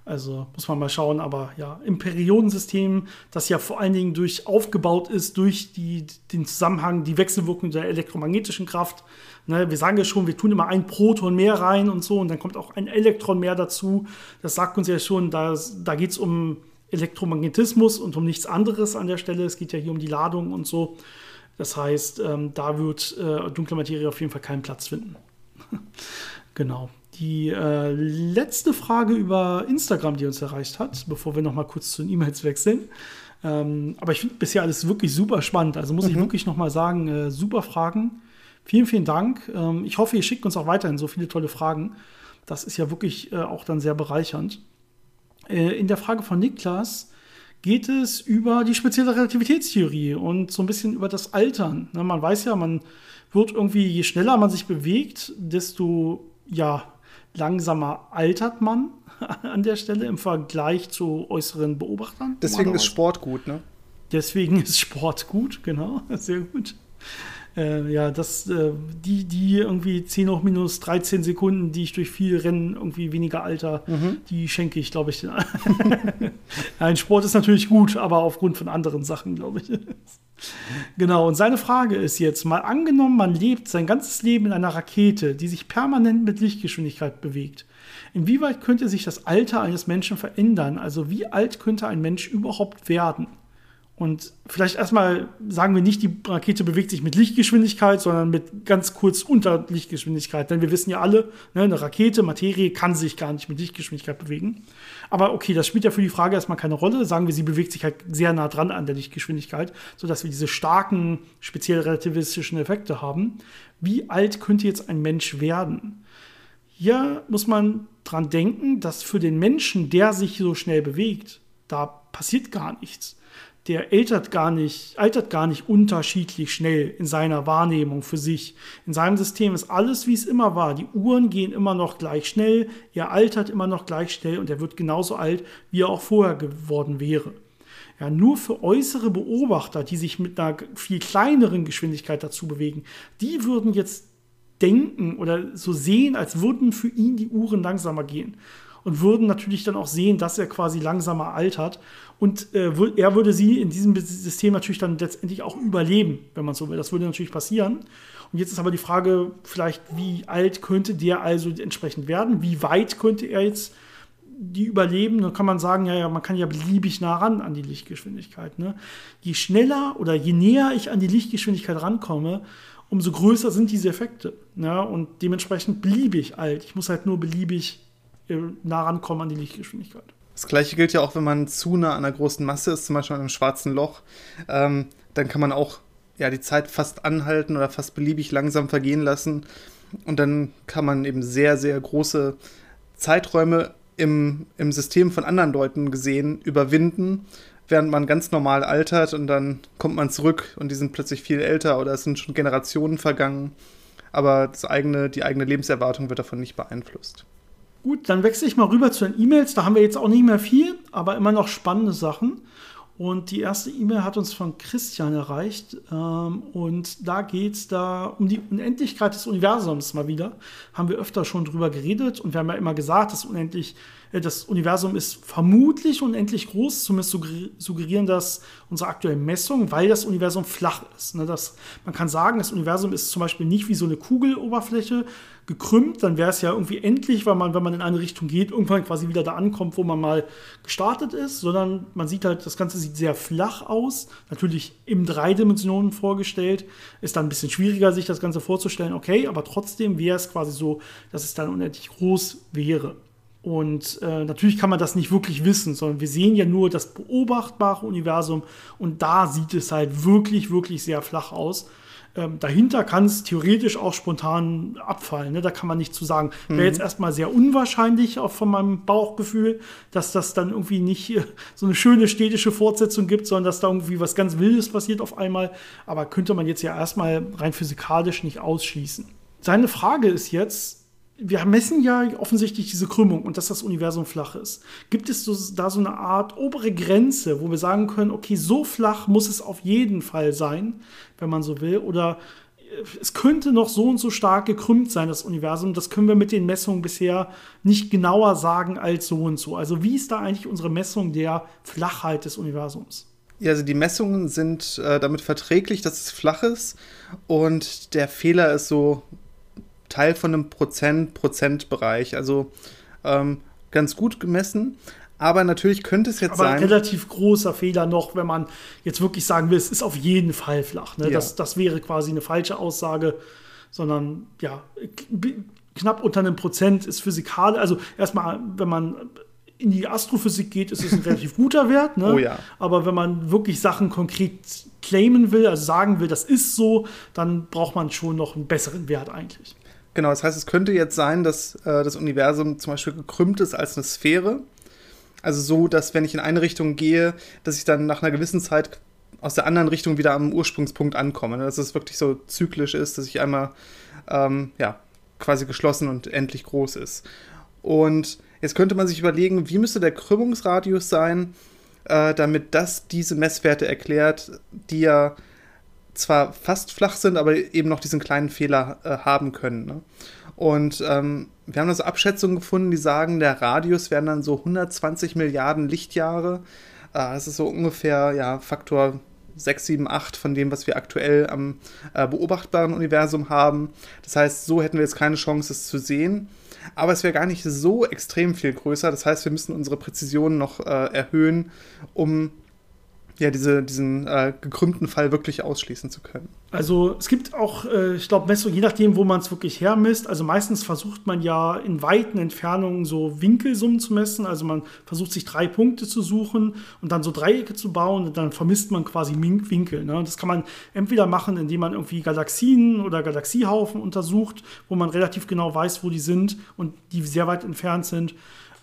Also muss man mal schauen, aber ja, im Periodensystem, das ja vor allen Dingen durch aufgebaut ist, durch die, den Zusammenhang, die Wechselwirkung der elektromagnetischen Kraft. Ne, wir sagen ja schon, wir tun immer ein Proton mehr rein und so, und dann kommt auch ein Elektron mehr dazu. Das sagt uns ja schon, da, da geht es um Elektromagnetismus und um nichts anderes an der Stelle. Es geht ja hier um die Ladung und so. Das heißt, ähm, da wird äh, dunkle Materie auf jeden Fall keinen Platz finden. genau. Die äh, letzte Frage über Instagram, die uns erreicht hat, bevor wir noch mal kurz zu den E-Mails wechseln. Ähm, aber ich finde bisher alles wirklich super spannend. Also muss mhm. ich wirklich noch mal sagen, äh, super Fragen. Vielen, vielen Dank. Ähm, ich hoffe, ihr schickt uns auch weiterhin so viele tolle Fragen. Das ist ja wirklich äh, auch dann sehr bereichernd. Äh, in der Frage von Niklas geht es über die spezielle Relativitätstheorie und so ein bisschen über das Altern. Ne, man weiß ja, man wird irgendwie, je schneller man sich bewegt, desto ja, langsamer altert man an der Stelle im Vergleich zu äußeren Beobachtern. Deswegen ist Sport gut, ne? Deswegen ist Sport gut, genau, sehr gut. Äh, ja, das, äh, die, die irgendwie 10 hoch minus 13 Sekunden, die ich durch viel Rennen irgendwie weniger Alter, mhm. die schenke ich, glaube ich. Ein Sport ist natürlich gut, aber aufgrund von anderen Sachen, glaube ich. genau, und seine Frage ist jetzt mal angenommen, man lebt sein ganzes Leben in einer Rakete, die sich permanent mit Lichtgeschwindigkeit bewegt. Inwieweit könnte sich das Alter eines Menschen verändern? Also wie alt könnte ein Mensch überhaupt werden? Und vielleicht erstmal sagen wir nicht, die Rakete bewegt sich mit Lichtgeschwindigkeit, sondern mit ganz kurz unter Lichtgeschwindigkeit. Denn wir wissen ja alle, ne, eine Rakete, Materie kann sich gar nicht mit Lichtgeschwindigkeit bewegen. Aber okay, das spielt ja für die Frage erstmal keine Rolle. Sagen wir, sie bewegt sich halt sehr nah dran an der Lichtgeschwindigkeit, sodass wir diese starken, speziell relativistischen Effekte haben. Wie alt könnte jetzt ein Mensch werden? Hier muss man dran denken, dass für den Menschen, der sich so schnell bewegt, da passiert gar nichts der altert gar nicht, altert gar nicht unterschiedlich schnell in seiner Wahrnehmung für sich. In seinem System ist alles, wie es immer war. Die Uhren gehen immer noch gleich schnell, er altert immer noch gleich schnell und er wird genauso alt, wie er auch vorher geworden wäre. Ja, nur für äußere Beobachter, die sich mit einer viel kleineren Geschwindigkeit dazu bewegen, die würden jetzt denken oder so sehen, als würden für ihn die Uhren langsamer gehen und würden natürlich dann auch sehen, dass er quasi langsamer altert. Und äh, er würde sie in diesem System natürlich dann letztendlich auch überleben, wenn man so will. Das würde natürlich passieren. Und jetzt ist aber die Frage, vielleicht, wie alt könnte der also entsprechend werden? Wie weit könnte er jetzt die überleben? Dann kann man sagen, ja, ja, man kann ja beliebig nah ran an die Lichtgeschwindigkeit. Ne? Je schneller oder je näher ich an die Lichtgeschwindigkeit rankomme, umso größer sind diese Effekte. Ne? Und dementsprechend beliebig alt. Ich muss halt nur beliebig nah rankommen an die Lichtgeschwindigkeit. Das gleiche gilt ja auch, wenn man zu nah an einer großen Masse ist, zum Beispiel an einem schwarzen Loch. Ähm, dann kann man auch ja, die Zeit fast anhalten oder fast beliebig langsam vergehen lassen. Und dann kann man eben sehr, sehr große Zeiträume im, im System von anderen Leuten gesehen überwinden, während man ganz normal altert und dann kommt man zurück und die sind plötzlich viel älter oder es sind schon Generationen vergangen. Aber das eigene, die eigene Lebenserwartung wird davon nicht beeinflusst. Gut, dann wechsle ich mal rüber zu den E-Mails. Da haben wir jetzt auch nicht mehr viel, aber immer noch spannende Sachen. Und die erste E-Mail hat uns von Christian erreicht. Ähm, und da geht es da um die Unendlichkeit des Universums mal wieder. Haben wir öfter schon drüber geredet und wir haben ja immer gesagt, dass unendlich das Universum ist vermutlich unendlich groß, zumindest suggerieren das unsere aktuellen Messungen, weil das Universum flach ist. Ne? Das, man kann sagen, das Universum ist zum Beispiel nicht wie so eine Kugeloberfläche gekrümmt, dann wäre es ja irgendwie endlich, weil man, wenn man in eine Richtung geht, irgendwann quasi wieder da ankommt, wo man mal gestartet ist, sondern man sieht halt, das Ganze sieht sehr flach aus, natürlich im drei Dimensionen vorgestellt, ist dann ein bisschen schwieriger, sich das Ganze vorzustellen, okay, aber trotzdem wäre es quasi so, dass es dann unendlich groß wäre. Und äh, natürlich kann man das nicht wirklich wissen, sondern wir sehen ja nur das beobachtbare Universum und da sieht es halt wirklich, wirklich sehr flach aus. Ähm, dahinter kann es theoretisch auch spontan abfallen. Ne? Da kann man nicht zu sagen. Wäre jetzt mhm. erstmal sehr unwahrscheinlich, auch von meinem Bauchgefühl, dass das dann irgendwie nicht äh, so eine schöne städtische Fortsetzung gibt, sondern dass da irgendwie was ganz Wildes passiert auf einmal. Aber könnte man jetzt ja erstmal rein physikalisch nicht ausschließen. Seine Frage ist jetzt, wir messen ja offensichtlich diese Krümmung und dass das Universum flach ist. Gibt es da so eine Art obere Grenze, wo wir sagen können, okay, so flach muss es auf jeden Fall sein, wenn man so will, oder äh, es könnte noch so und so stark gekrümmt sein, das Universum. Das können wir mit den Messungen bisher nicht genauer sagen als so und so. Also wie ist da eigentlich unsere Messung der Flachheit des Universums? Ja, also die Messungen sind äh, damit verträglich, dass es flach ist und der Fehler ist so Teil von einem Prozent-Prozent-Bereich. Also ähm, ganz gut gemessen. Aber natürlich könnte es jetzt Aber sein. Aber relativ großer Fehler noch, wenn man jetzt wirklich sagen will, es ist auf jeden Fall flach. Ne? Ja. Das, das wäre quasi eine falsche Aussage, sondern ja, knapp unter einem Prozent ist physikal. Also erstmal, wenn man in die Astrophysik geht, ist es ein relativ guter Wert. Ne? Oh ja. Aber wenn man wirklich Sachen konkret claimen will, also sagen will, das ist so, dann braucht man schon noch einen besseren Wert eigentlich. Genau, das heißt, es könnte jetzt sein, dass äh, das Universum zum Beispiel gekrümmt ist als eine Sphäre. Also so, dass wenn ich in eine Richtung gehe, dass ich dann nach einer gewissen Zeit aus der anderen Richtung wieder am Ursprungspunkt ankomme. Ne? Dass es wirklich so zyklisch ist, dass ich einmal ähm, ja, quasi geschlossen und endlich groß ist. Und jetzt könnte man sich überlegen, wie müsste der Krümmungsradius sein, äh, damit das diese Messwerte erklärt, die ja zwar fast flach sind, aber eben noch diesen kleinen Fehler äh, haben können. Ne? Und ähm, wir haben also Abschätzungen gefunden, die sagen, der Radius wären dann so 120 Milliarden Lichtjahre. Äh, das ist so ungefähr ja, Faktor 6, 7, 8 von dem, was wir aktuell am äh, beobachtbaren Universum haben. Das heißt, so hätten wir jetzt keine Chance, es zu sehen. Aber es wäre gar nicht so extrem viel größer. Das heißt, wir müssen unsere Präzision noch äh, erhöhen, um ja, diese, diesen äh, gekrümmten Fall wirklich ausschließen zu können. Also es gibt auch, äh, ich glaube, Messungen, je nachdem, wo man es wirklich hermisst. Also meistens versucht man ja in weiten Entfernungen so Winkelsummen zu messen. Also man versucht sich drei Punkte zu suchen und dann so Dreiecke zu bauen und dann vermisst man quasi Winkel. Ne? Das kann man entweder machen, indem man irgendwie Galaxien oder Galaxiehaufen untersucht, wo man relativ genau weiß, wo die sind und die sehr weit entfernt sind.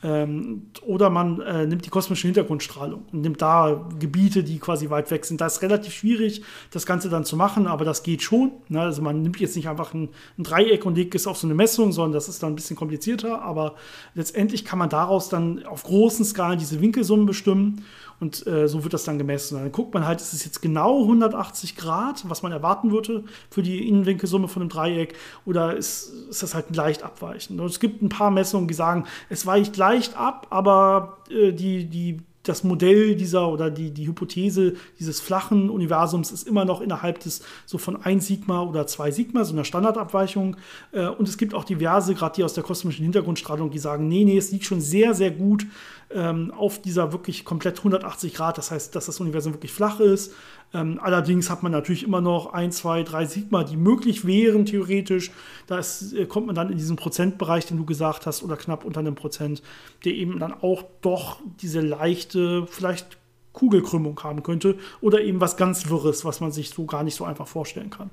Ähm, oder man äh, nimmt die kosmische Hintergrundstrahlung und nimmt da Gebiete, die quasi weit weg sind. Da ist relativ schwierig, das Ganze dann zu machen, aber das geht schon. Ne? Also man nimmt jetzt nicht einfach ein, ein, Dreieck und legt es auf so eine Messung, sondern das ist dann ein bisschen komplizierter. Aber letztendlich kann man daraus dann auf großen Skalen diese Winkelsummen bestimmen. Und äh, so wird das dann gemessen. Dann guckt man halt, ist es jetzt genau 180 Grad, was man erwarten würde für die Innenwinkelsumme von einem Dreieck, oder ist, ist das halt leicht abweichend. Und es gibt ein paar Messungen, die sagen, es weicht leicht ab, aber äh, die, die das Modell dieser oder die, die Hypothese dieses flachen Universums ist immer noch innerhalb des so von 1 Sigma oder 2 Sigma, so einer Standardabweichung. Äh, und es gibt auch diverse, gerade die aus der kosmischen Hintergrundstrahlung, die sagen, nee, nee, es liegt schon sehr, sehr gut ähm, auf dieser wirklich komplett 180 Grad. Das heißt, dass das Universum wirklich flach ist. Ähm, allerdings hat man natürlich immer noch 1, 2, 3 Sigma, die möglich wären, theoretisch. Da äh, kommt man dann in diesen Prozentbereich, den du gesagt hast, oder knapp unter einem Prozent, der eben dann auch doch diese leichte, vielleicht Kugelkrümmung haben könnte oder eben was ganz Wirres, was man sich so gar nicht so einfach vorstellen kann.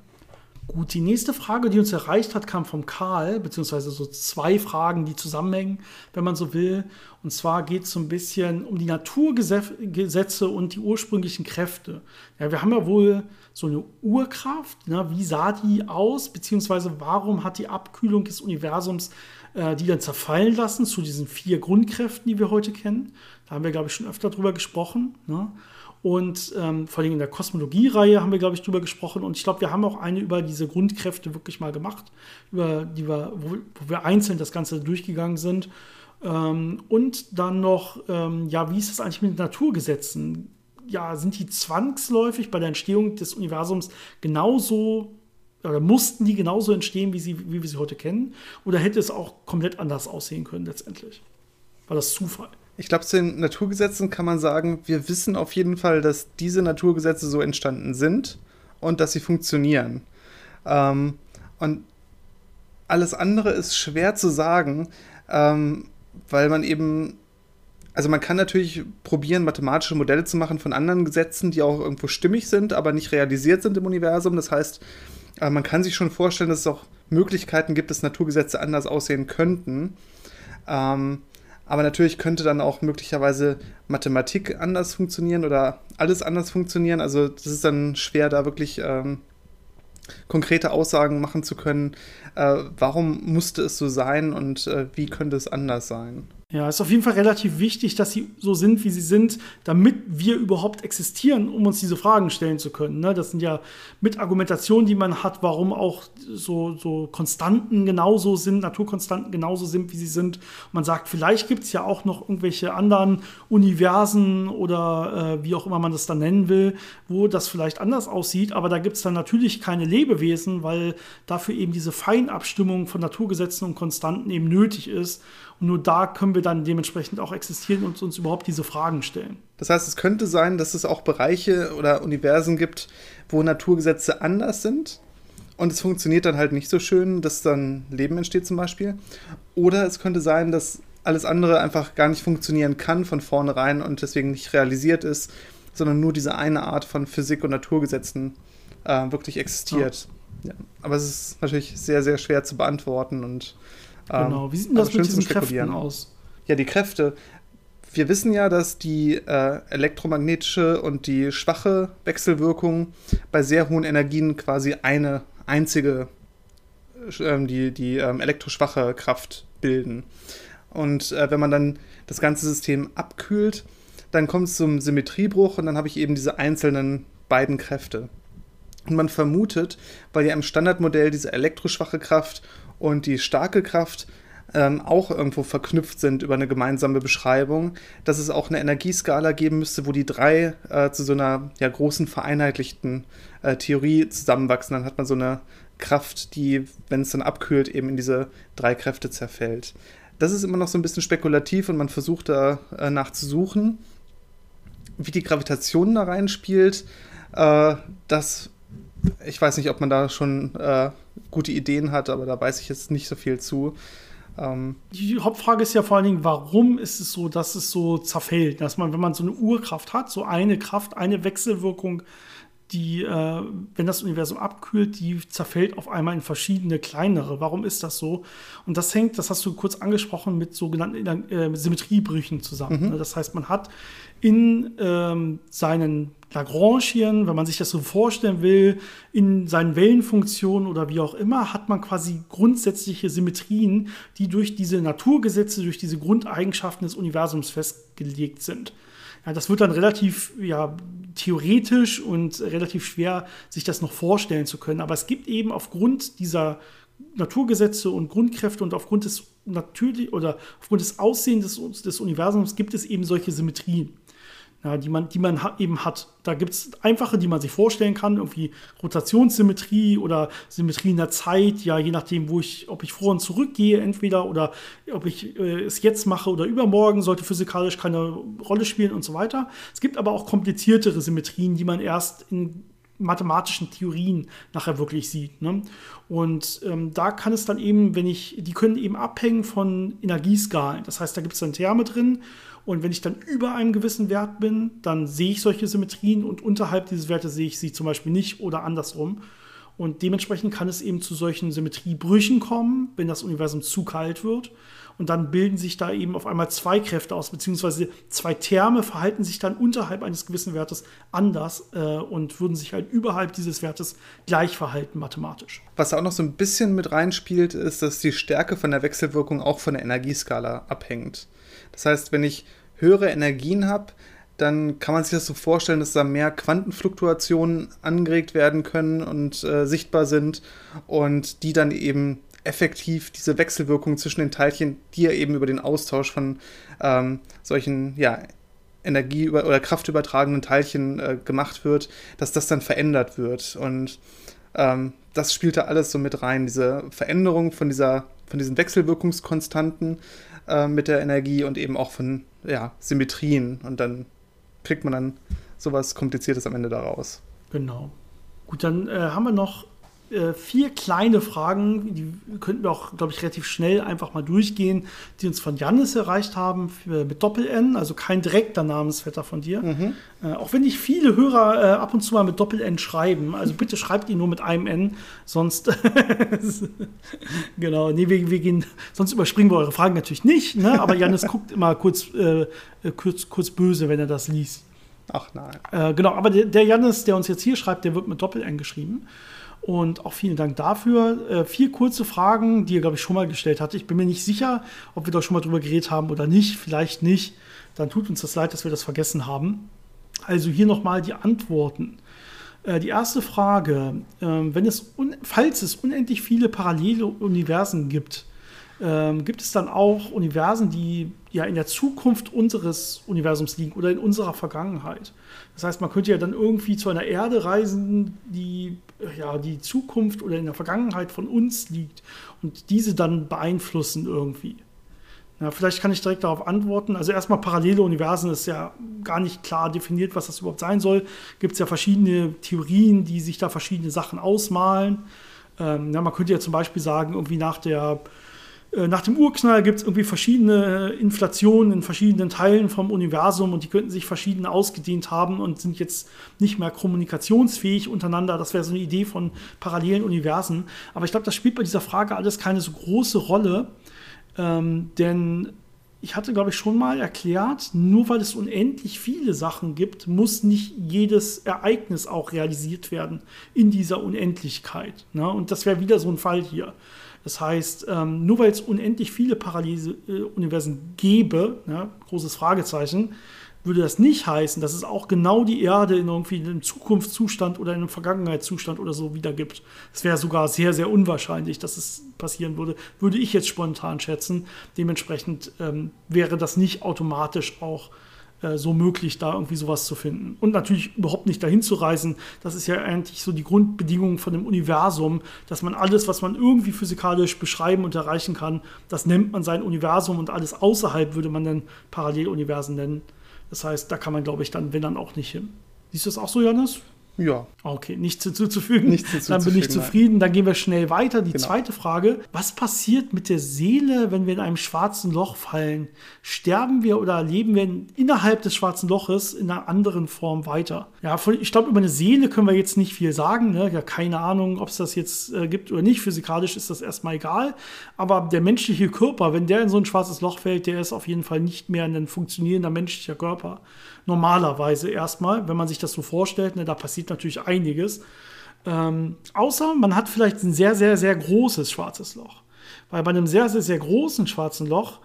Gut, die nächste Frage, die uns erreicht hat, kam vom Karl, beziehungsweise so zwei Fragen, die zusammenhängen, wenn man so will. Und zwar geht es so ein bisschen um die Naturgesetze und die ursprünglichen Kräfte. Ja, wir haben ja wohl so eine Urkraft. Ne? Wie sah die aus? Beziehungsweise warum hat die Abkühlung des Universums äh, die dann zerfallen lassen zu diesen vier Grundkräften, die wir heute kennen? Da haben wir, glaube ich, schon öfter drüber gesprochen. Ne? Und ähm, vor allem in der Kosmologie-Reihe haben wir, glaube ich, drüber gesprochen. Und ich glaube, wir haben auch eine über diese Grundkräfte wirklich mal gemacht, über die wir, wo, wo wir einzeln das Ganze durchgegangen sind. Ähm, und dann noch, ähm, ja, wie ist das eigentlich mit Naturgesetzen? Ja, sind die zwangsläufig bei der Entstehung des Universums genauso oder mussten die genauso entstehen, wie, sie, wie wir sie heute kennen? Oder hätte es auch komplett anders aussehen können letztendlich? War das Zufall? Ich glaube, zu den Naturgesetzen kann man sagen, wir wissen auf jeden Fall, dass diese Naturgesetze so entstanden sind und dass sie funktionieren. Ähm, und alles andere ist schwer zu sagen, ähm, weil man eben, also man kann natürlich probieren, mathematische Modelle zu machen von anderen Gesetzen, die auch irgendwo stimmig sind, aber nicht realisiert sind im Universum. Das heißt, äh, man kann sich schon vorstellen, dass es auch Möglichkeiten gibt, dass Naturgesetze anders aussehen könnten. Ähm, aber natürlich könnte dann auch möglicherweise Mathematik anders funktionieren oder alles anders funktionieren. Also das ist dann schwer, da wirklich ähm, konkrete Aussagen machen zu können. Äh, warum musste es so sein und äh, wie könnte es anders sein? Ja, ist auf jeden Fall relativ wichtig, dass sie so sind, wie sie sind, damit wir überhaupt existieren, um uns diese Fragen stellen zu können. Ne? Das sind ja mit Argumentationen, die man hat, warum auch so, so Konstanten genauso sind, Naturkonstanten genauso sind, wie sie sind. Man sagt, vielleicht gibt es ja auch noch irgendwelche anderen Universen oder äh, wie auch immer man das dann nennen will, wo das vielleicht anders aussieht. Aber da gibt es dann natürlich keine Lebewesen, weil dafür eben diese Feinabstimmung von Naturgesetzen und Konstanten eben nötig ist. Und nur da können wir dann dementsprechend auch existieren und uns überhaupt diese Fragen stellen. Das heißt, es könnte sein, dass es auch Bereiche oder Universen gibt, wo Naturgesetze anders sind und es funktioniert dann halt nicht so schön, dass dann Leben entsteht zum Beispiel. Oder es könnte sein, dass alles andere einfach gar nicht funktionieren kann von vornherein und deswegen nicht realisiert ist, sondern nur diese eine Art von Physik und Naturgesetzen äh, wirklich existiert. Ja. Ja. Aber es ist natürlich sehr, sehr schwer zu beantworten und ähm, genau. Wie sieht denn das mit diesen Kräften aus? Ja, die Kräfte. Wir wissen ja, dass die äh, elektromagnetische und die schwache Wechselwirkung bei sehr hohen Energien quasi eine einzige, äh, die, die ähm, elektroschwache Kraft bilden. Und äh, wenn man dann das ganze System abkühlt, dann kommt es zum Symmetriebruch und dann habe ich eben diese einzelnen beiden Kräfte. Und man vermutet, weil ja im Standardmodell diese elektroschwache Kraft und die starke Kraft ähm, auch irgendwo verknüpft sind über eine gemeinsame Beschreibung, dass es auch eine Energieskala geben müsste, wo die drei äh, zu so einer ja, großen vereinheitlichten äh, Theorie zusammenwachsen. Dann hat man so eine Kraft, die, wenn es dann abkühlt, eben in diese drei Kräfte zerfällt. Das ist immer noch so ein bisschen spekulativ und man versucht da äh, nachzusuchen. Wie die Gravitation da reinspielt, äh, das ich weiß nicht, ob man da schon äh, gute Ideen hat, aber da weiß ich jetzt nicht so viel zu. Ähm die Hauptfrage ist ja vor allen Dingen, warum ist es so, dass es so zerfällt? Dass man, wenn man so eine Urkraft hat, so eine Kraft, eine Wechselwirkung, die, äh, wenn das Universum abkühlt, die zerfällt auf einmal in verschiedene kleinere. Warum ist das so? Und das hängt, das hast du kurz angesprochen, mit sogenannten äh, Symmetriebrüchen zusammen. Mhm. Das heißt, man hat in ähm, seinen Lagrangian, wenn man sich das so vorstellen will, in seinen Wellenfunktionen oder wie auch immer, hat man quasi grundsätzliche Symmetrien, die durch diese Naturgesetze, durch diese Grundeigenschaften des Universums festgelegt sind. Ja, das wird dann relativ ja, theoretisch und relativ schwer, sich das noch vorstellen zu können. Aber es gibt eben aufgrund dieser Naturgesetze und Grundkräfte und aufgrund des natürlich oder aufgrund des Aussehens des, des Universums gibt es eben solche Symmetrien ja, die man, die man eben hat. Da gibt es einfache, die man sich vorstellen kann, irgendwie Rotationssymmetrie oder Symmetrie in der Zeit, ja, je nachdem, wo ich, ob ich vor und zurück gehe, entweder oder ob ich äh, es jetzt mache oder übermorgen, sollte physikalisch keine Rolle spielen und so weiter. Es gibt aber auch kompliziertere Symmetrien, die man erst in mathematischen Theorien nachher wirklich sieht. Ne? Und ähm, da kann es dann eben, wenn ich, die können eben abhängen von Energieskalen. Das heißt, da gibt es dann Terme drin und wenn ich dann über einem gewissen Wert bin, dann sehe ich solche Symmetrien und unterhalb dieses Wertes sehe ich sie zum Beispiel nicht oder andersrum. Und dementsprechend kann es eben zu solchen Symmetriebrüchen kommen, wenn das Universum zu kalt wird. Und dann bilden sich da eben auf einmal zwei Kräfte aus, beziehungsweise zwei Terme verhalten sich dann unterhalb eines gewissen Wertes anders äh, und würden sich halt überhalb dieses Wertes gleich verhalten mathematisch. Was auch noch so ein bisschen mit reinspielt, ist, dass die Stärke von der Wechselwirkung auch von der Energieskala abhängt. Das heißt, wenn ich höhere Energien habe, dann kann man sich das so vorstellen, dass da mehr Quantenfluktuationen angeregt werden können und äh, sichtbar sind und die dann eben effektiv diese Wechselwirkung zwischen den Teilchen, die ja eben über den Austausch von ähm, solchen ja, Energie- oder kraftübertragenden Teilchen äh, gemacht wird, dass das dann verändert wird. Und ähm, das spielt da alles so mit rein, diese Veränderung von dieser, von diesen Wechselwirkungskonstanten äh, mit der Energie und eben auch von ja, Symmetrien. Und dann kriegt man dann sowas Kompliziertes am Ende daraus. Genau. Gut, dann äh, haben wir noch äh, vier kleine Fragen, die könnten wir auch, glaube ich, relativ schnell einfach mal durchgehen, die uns von Jannis erreicht haben für, mit Doppel-N, also kein direkter Namensvetter von dir. Mhm. Äh, auch wenn nicht viele Hörer äh, ab und zu mal mit Doppel-N schreiben, also bitte schreibt ihn nur mit einem N, sonst genau, nee, wir, wir, gehen, sonst überspringen wir eure Fragen natürlich nicht, ne? aber Jannis guckt immer kurz, äh, äh, kurz, kurz böse, wenn er das liest. Ach nein. Äh, genau, aber der, der Jannis, der uns jetzt hier schreibt, der wird mit Doppel-N geschrieben. Und auch vielen Dank dafür. Äh, vier kurze Fragen, die ihr, glaube ich, schon mal gestellt habt. Ich bin mir nicht sicher, ob wir da schon mal drüber geredet haben oder nicht. Vielleicht nicht. Dann tut uns das leid, dass wir das vergessen haben. Also hier nochmal die Antworten. Äh, die erste Frage, äh, wenn es falls es unendlich viele parallele Universen gibt, ähm, gibt es dann auch Universen, die ja in der Zukunft unseres Universums liegen oder in unserer Vergangenheit. Das heißt, man könnte ja dann irgendwie zu einer Erde reisen, die ja die Zukunft oder in der Vergangenheit von uns liegt und diese dann beeinflussen irgendwie. Ja, vielleicht kann ich direkt darauf antworten. Also erstmal parallele Universen ist ja gar nicht klar definiert, was das überhaupt sein soll. Gibt es ja verschiedene Theorien, die sich da verschiedene Sachen ausmalen. Ähm, ja, man könnte ja zum Beispiel sagen, irgendwie nach der nach dem Urknall gibt es irgendwie verschiedene Inflationen in verschiedenen Teilen vom Universum und die könnten sich verschieden ausgedehnt haben und sind jetzt nicht mehr kommunikationsfähig untereinander. Das wäre so eine Idee von parallelen Universen. Aber ich glaube, das spielt bei dieser Frage alles keine so große Rolle, ähm, denn ich hatte, glaube ich, schon mal erklärt, nur weil es unendlich viele Sachen gibt, muss nicht jedes Ereignis auch realisiert werden in dieser Unendlichkeit. Ne? Und das wäre wieder so ein Fall hier. Das heißt, ähm, nur weil es unendlich viele Paralleluniversen gäbe, ja, großes Fragezeichen, würde das nicht heißen, dass es auch genau die Erde in irgendwie einem Zukunftszustand oder in einem Vergangenheitszustand oder so wiedergibt. Es wäre sogar sehr, sehr unwahrscheinlich, dass es passieren würde, würde ich jetzt spontan schätzen. Dementsprechend ähm, wäre das nicht automatisch auch äh, so möglich, da irgendwie sowas zu finden. Und natürlich überhaupt nicht dahin zu reisen. Das ist ja eigentlich so die Grundbedingung von dem Universum, dass man alles, was man irgendwie physikalisch beschreiben und erreichen kann, das nennt man sein Universum und alles außerhalb würde man dann Paralleluniversen nennen. Das heißt, da kann man, glaube ich, dann, wenn dann auch nicht hin. Siehst du das auch so, Johannes? Ja. Okay, nichts hinzuzufügen. Nichts hinzuzufügen. Dann bin ich zufrieden. Dann gehen wir schnell weiter. Die genau. zweite Frage: Was passiert mit der Seele, wenn wir in einem schwarzen Loch fallen? Sterben wir oder leben wir innerhalb des schwarzen Loches in einer anderen Form weiter? Ja, ich glaube, über eine Seele können wir jetzt nicht viel sagen. Ne? Ja, keine Ahnung, ob es das jetzt äh, gibt oder nicht. Physikalisch ist das erstmal egal. Aber der menschliche Körper, wenn der in so ein schwarzes Loch fällt, der ist auf jeden Fall nicht mehr ein funktionierender menschlicher Körper normalerweise erstmal, wenn man sich das so vorstellt. Ne, da passiert natürlich einiges. Ähm, außer man hat vielleicht ein sehr, sehr, sehr großes schwarzes Loch. Weil bei einem sehr, sehr, sehr großen schwarzen Loch,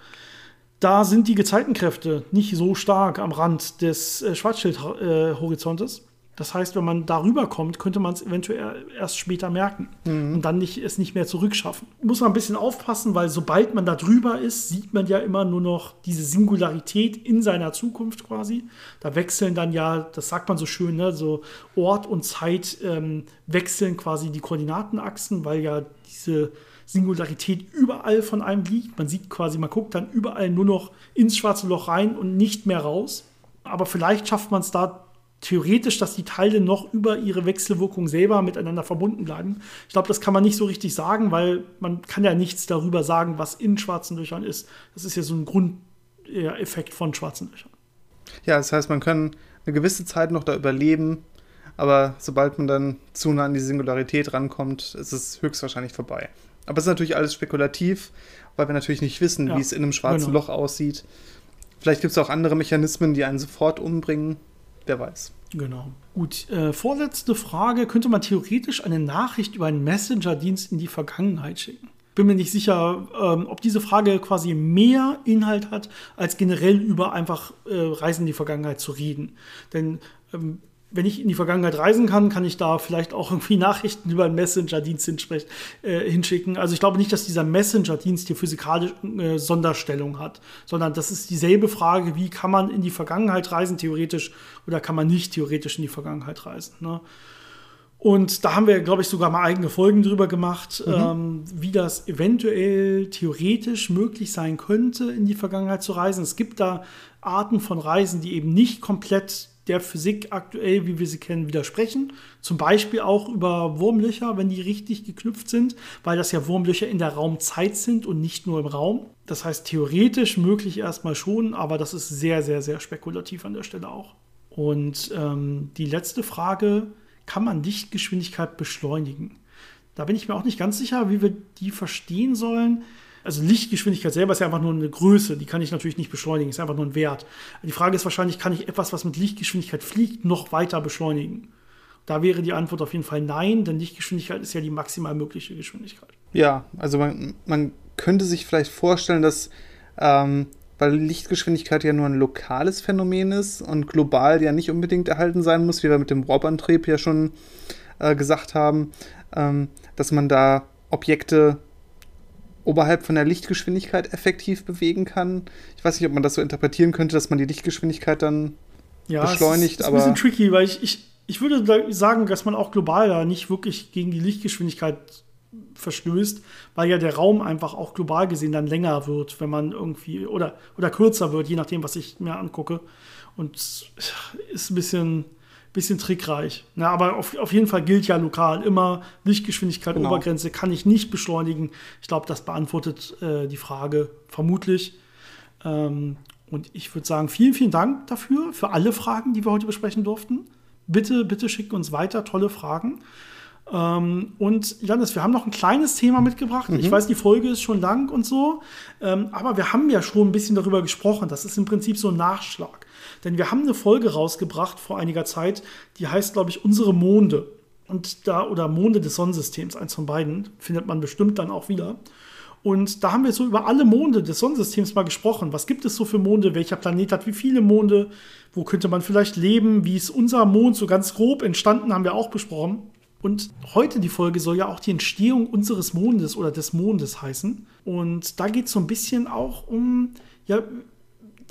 da sind die Gezeitenkräfte nicht so stark am Rand des äh, Schwarzschildhorizontes. Äh, das heißt, wenn man darüber kommt, könnte man es eventuell erst später merken mhm. und dann nicht, es nicht mehr zurückschaffen. Muss man ein bisschen aufpassen, weil sobald man da drüber ist, sieht man ja immer nur noch diese Singularität in seiner Zukunft quasi. Da wechseln dann ja, das sagt man so schön, ne, so Ort und Zeit ähm, wechseln quasi die Koordinatenachsen, weil ja diese Singularität überall von einem liegt. Man sieht quasi, man guckt dann überall nur noch ins schwarze Loch rein und nicht mehr raus. Aber vielleicht schafft man es da theoretisch, dass die Teile noch über ihre Wechselwirkung selber miteinander verbunden bleiben. Ich glaube, das kann man nicht so richtig sagen, weil man kann ja nichts darüber sagen, was in schwarzen Löchern ist. Das ist ja so ein Grundeffekt von schwarzen Löchern. Ja, das heißt, man kann eine gewisse Zeit noch da überleben, aber sobald man dann zu nah an die Singularität rankommt, ist es höchstwahrscheinlich vorbei. Aber es ist natürlich alles spekulativ, weil wir natürlich nicht wissen, ja, wie es in einem schwarzen genau. Loch aussieht. Vielleicht gibt es auch andere Mechanismen, die einen sofort umbringen. Wer weiß. Genau. Gut, äh, vorletzte Frage. Könnte man theoretisch eine Nachricht über einen Messenger-Dienst in die Vergangenheit schicken? Bin mir nicht sicher, ähm, ob diese Frage quasi mehr Inhalt hat, als generell über einfach äh, Reisen in die Vergangenheit zu reden. Denn ähm, wenn ich in die Vergangenheit reisen kann, kann ich da vielleicht auch irgendwie Nachrichten über einen Messenger-Dienst äh, hinschicken. Also ich glaube nicht, dass dieser Messenger-Dienst hier physikalische äh, Sonderstellung hat, sondern das ist dieselbe Frage, wie kann man in die Vergangenheit reisen, theoretisch, oder kann man nicht theoretisch in die Vergangenheit reisen. Ne? Und da haben wir, glaube ich, sogar mal eigene Folgen drüber gemacht, mhm. ähm, wie das eventuell theoretisch möglich sein könnte, in die Vergangenheit zu reisen. Es gibt da Arten von Reisen, die eben nicht komplett der Physik aktuell, wie wir sie kennen, widersprechen. Zum Beispiel auch über Wurmlöcher, wenn die richtig geknüpft sind, weil das ja Wurmlöcher in der Raumzeit sind und nicht nur im Raum. Das heißt, theoretisch möglich erstmal schon, aber das ist sehr, sehr, sehr spekulativ an der Stelle auch. Und ähm, die letzte Frage, kann man Lichtgeschwindigkeit beschleunigen? Da bin ich mir auch nicht ganz sicher, wie wir die verstehen sollen also Lichtgeschwindigkeit selber ist ja einfach nur eine Größe, die kann ich natürlich nicht beschleunigen, ist einfach nur ein Wert. Die Frage ist wahrscheinlich, kann ich etwas, was mit Lichtgeschwindigkeit fliegt, noch weiter beschleunigen? Da wäre die Antwort auf jeden Fall nein, denn Lichtgeschwindigkeit ist ja die maximal mögliche Geschwindigkeit. Ja, also man, man könnte sich vielleicht vorstellen, dass, ähm, weil Lichtgeschwindigkeit ja nur ein lokales Phänomen ist und global ja nicht unbedingt erhalten sein muss, wie wir mit dem Warp-Antrieb ja schon äh, gesagt haben, ähm, dass man da Objekte oberhalb von der Lichtgeschwindigkeit effektiv bewegen kann. Ich weiß nicht, ob man das so interpretieren könnte, dass man die Lichtgeschwindigkeit dann ja, beschleunigt. Ja, ist, ist ein bisschen tricky, weil ich, ich, ich würde sagen, dass man auch global da nicht wirklich gegen die Lichtgeschwindigkeit verstößt, weil ja der Raum einfach auch global gesehen dann länger wird, wenn man irgendwie oder, oder kürzer wird, je nachdem, was ich mir angucke. Und ist ein bisschen bisschen trickreich. Na, aber auf, auf jeden Fall gilt ja lokal immer Lichtgeschwindigkeit, genau. Obergrenze kann ich nicht beschleunigen. Ich glaube, das beantwortet äh, die Frage vermutlich. Ähm, und ich würde sagen, vielen, vielen Dank dafür, für alle Fragen, die wir heute besprechen durften. Bitte, bitte schickt uns weiter tolle Fragen. Ähm, und Janis, wir haben noch ein kleines Thema mitgebracht. Mhm. Ich weiß, die Folge ist schon lang und so, ähm, aber wir haben ja schon ein bisschen darüber gesprochen. Das ist im Prinzip so ein Nachschlag. Denn wir haben eine Folge rausgebracht vor einiger Zeit, die heißt, glaube ich, Unsere Monde. Und da, oder Monde des Sonnensystems, eins von beiden, findet man bestimmt dann auch wieder. Und da haben wir so über alle Monde des Sonnensystems mal gesprochen. Was gibt es so für Monde? Welcher Planet hat wie viele Monde? Wo könnte man vielleicht leben? Wie ist unser Mond so ganz grob entstanden? Haben wir auch besprochen. Und heute die Folge soll ja auch die Entstehung unseres Mondes oder des Mondes heißen. Und da geht es so ein bisschen auch um, ja,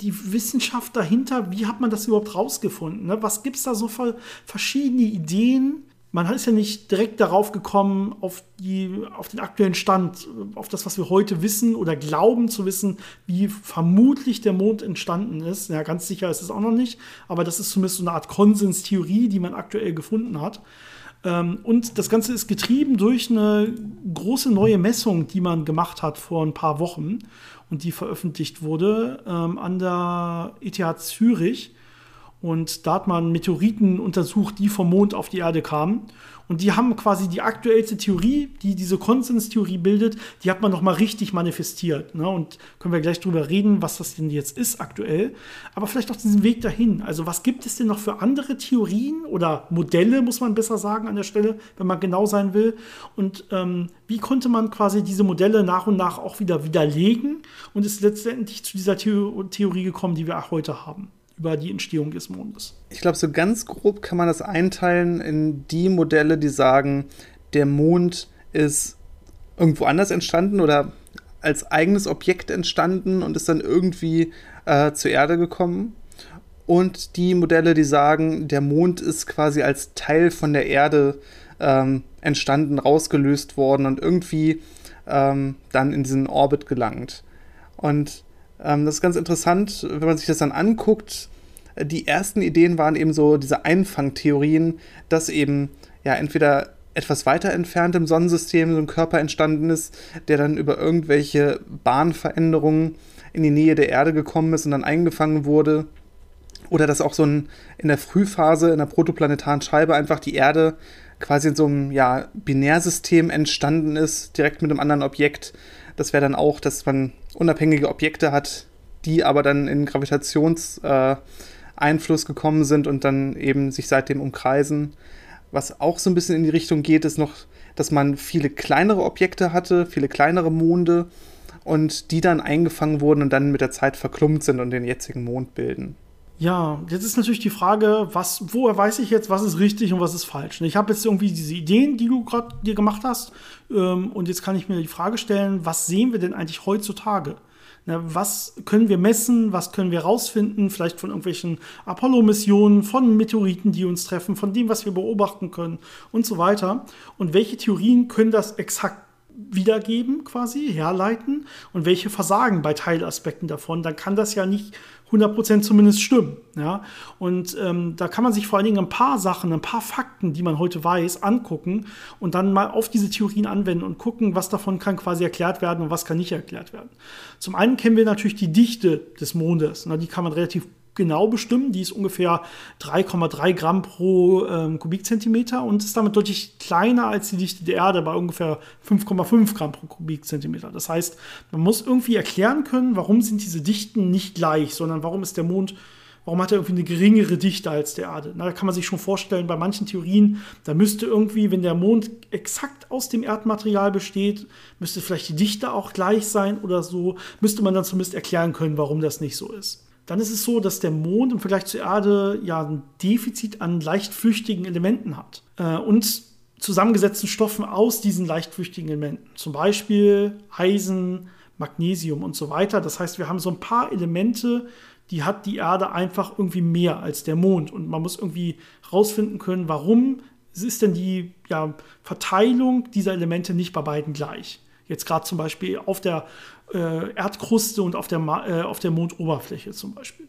die Wissenschaft dahinter, wie hat man das überhaupt rausgefunden? Ne? Was gibt es da so für verschiedene Ideen? Man ist ja nicht direkt darauf gekommen, auf, die, auf den aktuellen Stand, auf das, was wir heute wissen oder glauben zu wissen, wie vermutlich der Mond entstanden ist. Ja, ganz sicher ist es auch noch nicht, aber das ist zumindest so eine Art Konsenstheorie, die man aktuell gefunden hat. Ähm, und das Ganze ist getrieben durch eine große neue Messung, die man gemacht hat vor ein paar Wochen und die veröffentlicht wurde ähm, an der ETH Zürich. Und da hat man Meteoriten untersucht, die vom Mond auf die Erde kamen. Und die haben quasi die aktuellste Theorie, die diese Konsenstheorie bildet, die hat man nochmal richtig manifestiert. Ne? Und können wir gleich drüber reden, was das denn jetzt ist aktuell. Aber vielleicht auch diesen Weg dahin. Also was gibt es denn noch für andere Theorien oder Modelle, muss man besser sagen an der Stelle, wenn man genau sein will. Und ähm, wie konnte man quasi diese Modelle nach und nach auch wieder widerlegen und ist letztendlich zu dieser Theorie gekommen, die wir auch heute haben über die Entstehung des Mondes. Ich glaube, so ganz grob kann man das einteilen in die Modelle, die sagen, der Mond ist irgendwo anders entstanden oder als eigenes Objekt entstanden und ist dann irgendwie äh, zur Erde gekommen. Und die Modelle, die sagen, der Mond ist quasi als Teil von der Erde ähm, entstanden, rausgelöst worden und irgendwie ähm, dann in diesen Orbit gelangt. Und das ist ganz interessant, wenn man sich das dann anguckt. Die ersten Ideen waren eben so diese Einfangtheorien, dass eben ja entweder etwas weiter entfernt im Sonnensystem so ein Körper entstanden ist, der dann über irgendwelche Bahnveränderungen in die Nähe der Erde gekommen ist und dann eingefangen wurde. Oder dass auch so ein, in der Frühphase, in der protoplanetaren Scheibe, einfach die Erde quasi in so einem ja, Binärsystem entstanden ist, direkt mit einem anderen Objekt. Das wäre dann auch, dass man unabhängige Objekte hat, die aber dann in Gravitationseinfluss äh, gekommen sind und dann eben sich seitdem umkreisen. Was auch so ein bisschen in die Richtung geht, ist noch, dass man viele kleinere Objekte hatte, viele kleinere Monde und die dann eingefangen wurden und dann mit der Zeit verklumpt sind und den jetzigen Mond bilden. Ja, jetzt ist natürlich die Frage, was, woher weiß ich jetzt, was ist richtig und was ist falsch? Ich habe jetzt irgendwie diese Ideen, die du gerade dir gemacht hast, ähm, und jetzt kann ich mir die Frage stellen, was sehen wir denn eigentlich heutzutage? Was können wir messen, was können wir rausfinden, vielleicht von irgendwelchen Apollo-Missionen, von Meteoriten, die uns treffen, von dem, was wir beobachten können und so weiter. Und welche Theorien können das exakt wiedergeben, quasi herleiten und welche versagen bei Teilaspekten davon, dann kann das ja nicht 100% zumindest stimmen. Ja? Und ähm, da kann man sich vor allen Dingen ein paar Sachen, ein paar Fakten, die man heute weiß, angucken und dann mal auf diese Theorien anwenden und gucken, was davon kann quasi erklärt werden und was kann nicht erklärt werden. Zum einen kennen wir natürlich die Dichte des Mondes. Na, die kann man relativ genau bestimmen. Die ist ungefähr 3,3 Gramm pro ähm, Kubikzentimeter und ist damit deutlich kleiner als die Dichte der Erde bei ungefähr 5,5 Gramm pro Kubikzentimeter. Das heißt, man muss irgendwie erklären können, warum sind diese Dichten nicht gleich, sondern warum ist der Mond Warum hat er irgendwie eine geringere Dichte als der Erde? Na, da kann man sich schon vorstellen, bei manchen Theorien, da müsste irgendwie, wenn der Mond exakt aus dem Erdmaterial besteht, müsste vielleicht die Dichte auch gleich sein oder so, müsste man dann zumindest erklären können, warum das nicht so ist dann ist es so, dass der Mond im Vergleich zur Erde ja ein Defizit an leicht flüchtigen Elementen hat. Äh, und zusammengesetzten Stoffen aus diesen leicht flüchtigen Elementen. Zum Beispiel Eisen, Magnesium und so weiter. Das heißt, wir haben so ein paar Elemente, die hat die Erde einfach irgendwie mehr als der Mond. Und man muss irgendwie rausfinden können, warum ist denn die ja, Verteilung dieser Elemente nicht bei beiden gleich. Jetzt gerade zum Beispiel auf der äh, Erdkruste und auf der, äh, auf der Mondoberfläche zum Beispiel.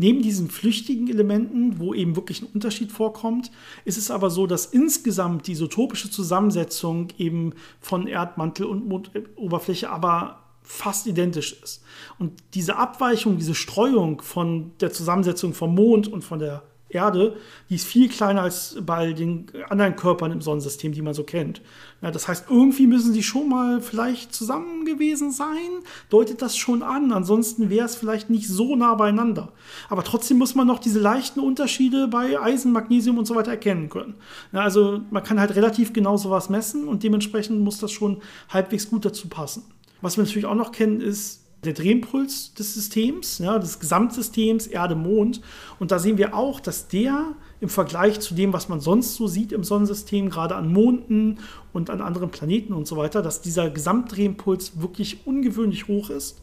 Neben diesen flüchtigen Elementen, wo eben wirklich ein Unterschied vorkommt, ist es aber so, dass insgesamt die isotopische Zusammensetzung eben von Erdmantel und Mondoberfläche aber fast identisch ist. Und diese Abweichung, diese Streuung von der Zusammensetzung vom Mond und von der Erde, die ist viel kleiner als bei den anderen Körpern im Sonnensystem, die man so kennt. Ja, das heißt, irgendwie müssen sie schon mal vielleicht zusammen gewesen sein, deutet das schon an. Ansonsten wäre es vielleicht nicht so nah beieinander. Aber trotzdem muss man noch diese leichten Unterschiede bei Eisen, Magnesium und so weiter erkennen können. Ja, also man kann halt relativ genau sowas messen und dementsprechend muss das schon halbwegs gut dazu passen. Was wir natürlich auch noch kennen, ist der Drehimpuls des Systems, ja, des Gesamtsystems Erde-Mond. Und da sehen wir auch, dass der im Vergleich zu dem, was man sonst so sieht im Sonnensystem, gerade an Monden und an anderen Planeten und so weiter, dass dieser Gesamtdrehimpuls wirklich ungewöhnlich hoch ist.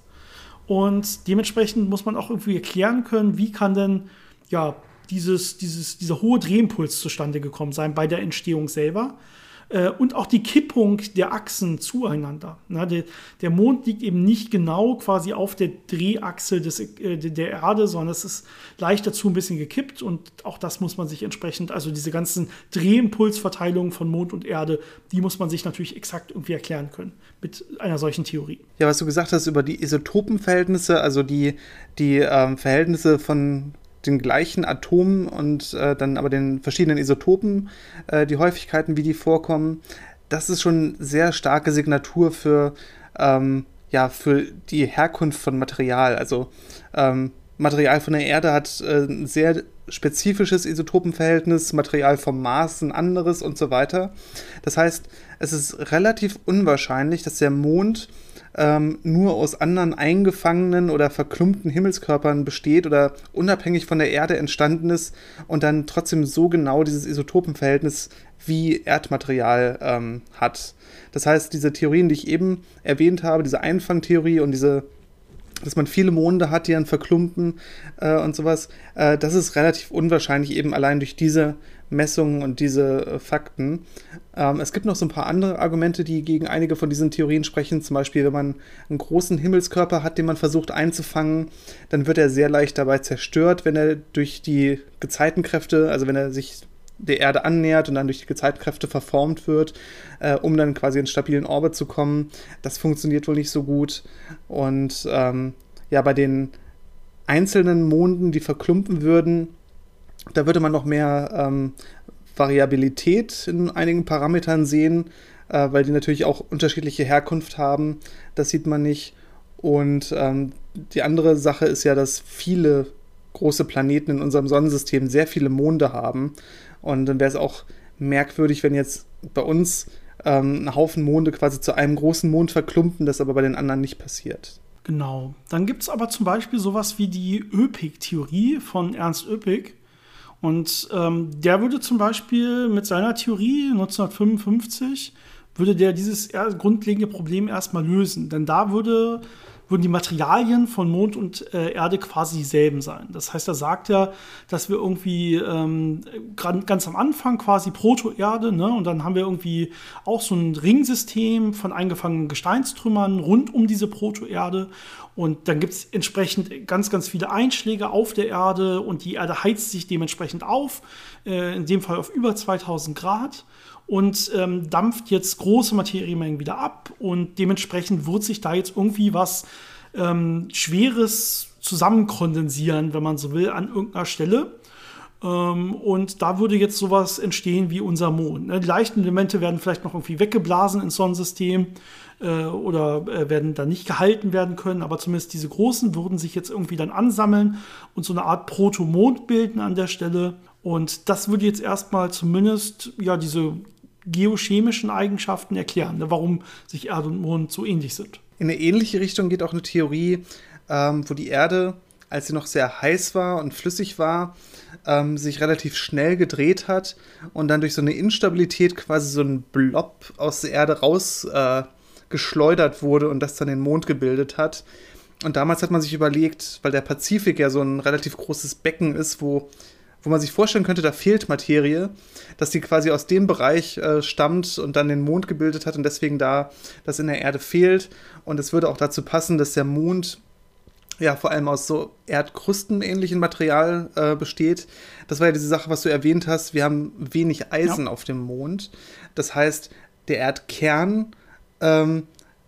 Und dementsprechend muss man auch irgendwie erklären können, wie kann denn ja, dieses, dieses, dieser hohe Drehimpuls zustande gekommen sein bei der Entstehung selber. Äh, und auch die Kippung der Achsen zueinander. Na, der, der, Mond liegt eben nicht genau quasi auf der Drehachse des, äh, der Erde, sondern es ist leicht dazu ein bisschen gekippt und auch das muss man sich entsprechend, also diese ganzen Drehimpulsverteilungen von Mond und Erde, die muss man sich natürlich exakt irgendwie erklären können mit einer solchen Theorie. Ja, was du gesagt hast über die Isotopenverhältnisse, also die, die ähm, Verhältnisse von den gleichen Atomen und äh, dann aber den verschiedenen Isotopen, äh, die Häufigkeiten, wie die vorkommen, das ist schon sehr starke Signatur für, ähm, ja, für die Herkunft von Material. Also ähm, Material von der Erde hat äh, ein sehr spezifisches Isotopenverhältnis, Material vom Mars ein anderes und so weiter. Das heißt, es ist relativ unwahrscheinlich, dass der Mond ähm, nur aus anderen eingefangenen oder verklumpten Himmelskörpern besteht oder unabhängig von der Erde entstanden ist und dann trotzdem so genau dieses Isotopenverhältnis wie Erdmaterial ähm, hat. Das heißt, diese Theorien, die ich eben erwähnt habe, diese Einfangtheorie und diese dass man viele Monde hat, die dann verklumpen äh, und sowas, äh, das ist relativ unwahrscheinlich eben allein durch diese Messungen und diese äh, Fakten. Ähm, es gibt noch so ein paar andere Argumente, die gegen einige von diesen Theorien sprechen. Zum Beispiel, wenn man einen großen Himmelskörper hat, den man versucht einzufangen, dann wird er sehr leicht dabei zerstört, wenn er durch die Gezeitenkräfte, also wenn er sich der Erde annähert und dann durch die Gezeitenkräfte verformt wird, äh, um dann quasi in stabilen Orbit zu kommen. Das funktioniert wohl nicht so gut. Und ähm, ja, bei den einzelnen Monden, die verklumpen würden, da würde man noch mehr ähm, Variabilität in einigen Parametern sehen, äh, weil die natürlich auch unterschiedliche Herkunft haben. Das sieht man nicht. Und ähm, die andere Sache ist ja, dass viele große Planeten in unserem Sonnensystem sehr viele Monde haben. Und dann wäre es auch merkwürdig, wenn jetzt bei uns ähm, ein Haufen Monde quasi zu einem großen Mond verklumpen, das aber bei den anderen nicht passiert. Genau. Dann gibt es aber zum Beispiel sowas wie die Öpik-Theorie von Ernst Öpik. Und ähm, der würde zum Beispiel mit seiner Theorie 1955 würde der dieses grundlegende Problem erstmal lösen. Denn da würde würden die Materialien von Mond und äh, Erde quasi dieselben sein. Das heißt, er sagt ja, dass wir irgendwie ähm, ganz am Anfang quasi Proto-Erde, ne, und dann haben wir irgendwie auch so ein Ringsystem von eingefangenen Gesteinstrümmern rund um diese Proto-Erde. Und dann gibt es entsprechend ganz, ganz viele Einschläge auf der Erde und die Erde heizt sich dementsprechend auf, äh, in dem Fall auf über 2000 Grad und ähm, dampft jetzt große Materiemengen wieder ab und dementsprechend wird sich da jetzt irgendwie was ähm, Schweres zusammenkondensieren, wenn man so will, an irgendeiner Stelle. Ähm, und da würde jetzt sowas entstehen wie unser Mond. Ne? Die leichten Elemente werden vielleicht noch irgendwie weggeblasen ins Sonnensystem äh, oder äh, werden dann nicht gehalten werden können, aber zumindest diese großen würden sich jetzt irgendwie dann ansammeln und so eine Art Protomond bilden an der Stelle. Und das würde jetzt erstmal zumindest ja diese geochemischen Eigenschaften erklären, ne, warum sich Erde und Mond so ähnlich sind. In eine ähnliche Richtung geht auch eine Theorie, ähm, wo die Erde, als sie noch sehr heiß war und flüssig war, ähm, sich relativ schnell gedreht hat und dann durch so eine Instabilität quasi so ein Blob aus der Erde rausgeschleudert äh, wurde und das dann den Mond gebildet hat. Und damals hat man sich überlegt, weil der Pazifik ja so ein relativ großes Becken ist, wo wo man sich vorstellen könnte, da fehlt Materie, dass die quasi aus dem Bereich äh, stammt und dann den Mond gebildet hat und deswegen da das in der Erde fehlt. Und es würde auch dazu passen, dass der Mond ja vor allem aus so Erdkrustenähnlichen Material äh, besteht. Das war ja diese Sache, was du erwähnt hast. Wir haben wenig Eisen ja. auf dem Mond. Das heißt, der Erdkern ähm,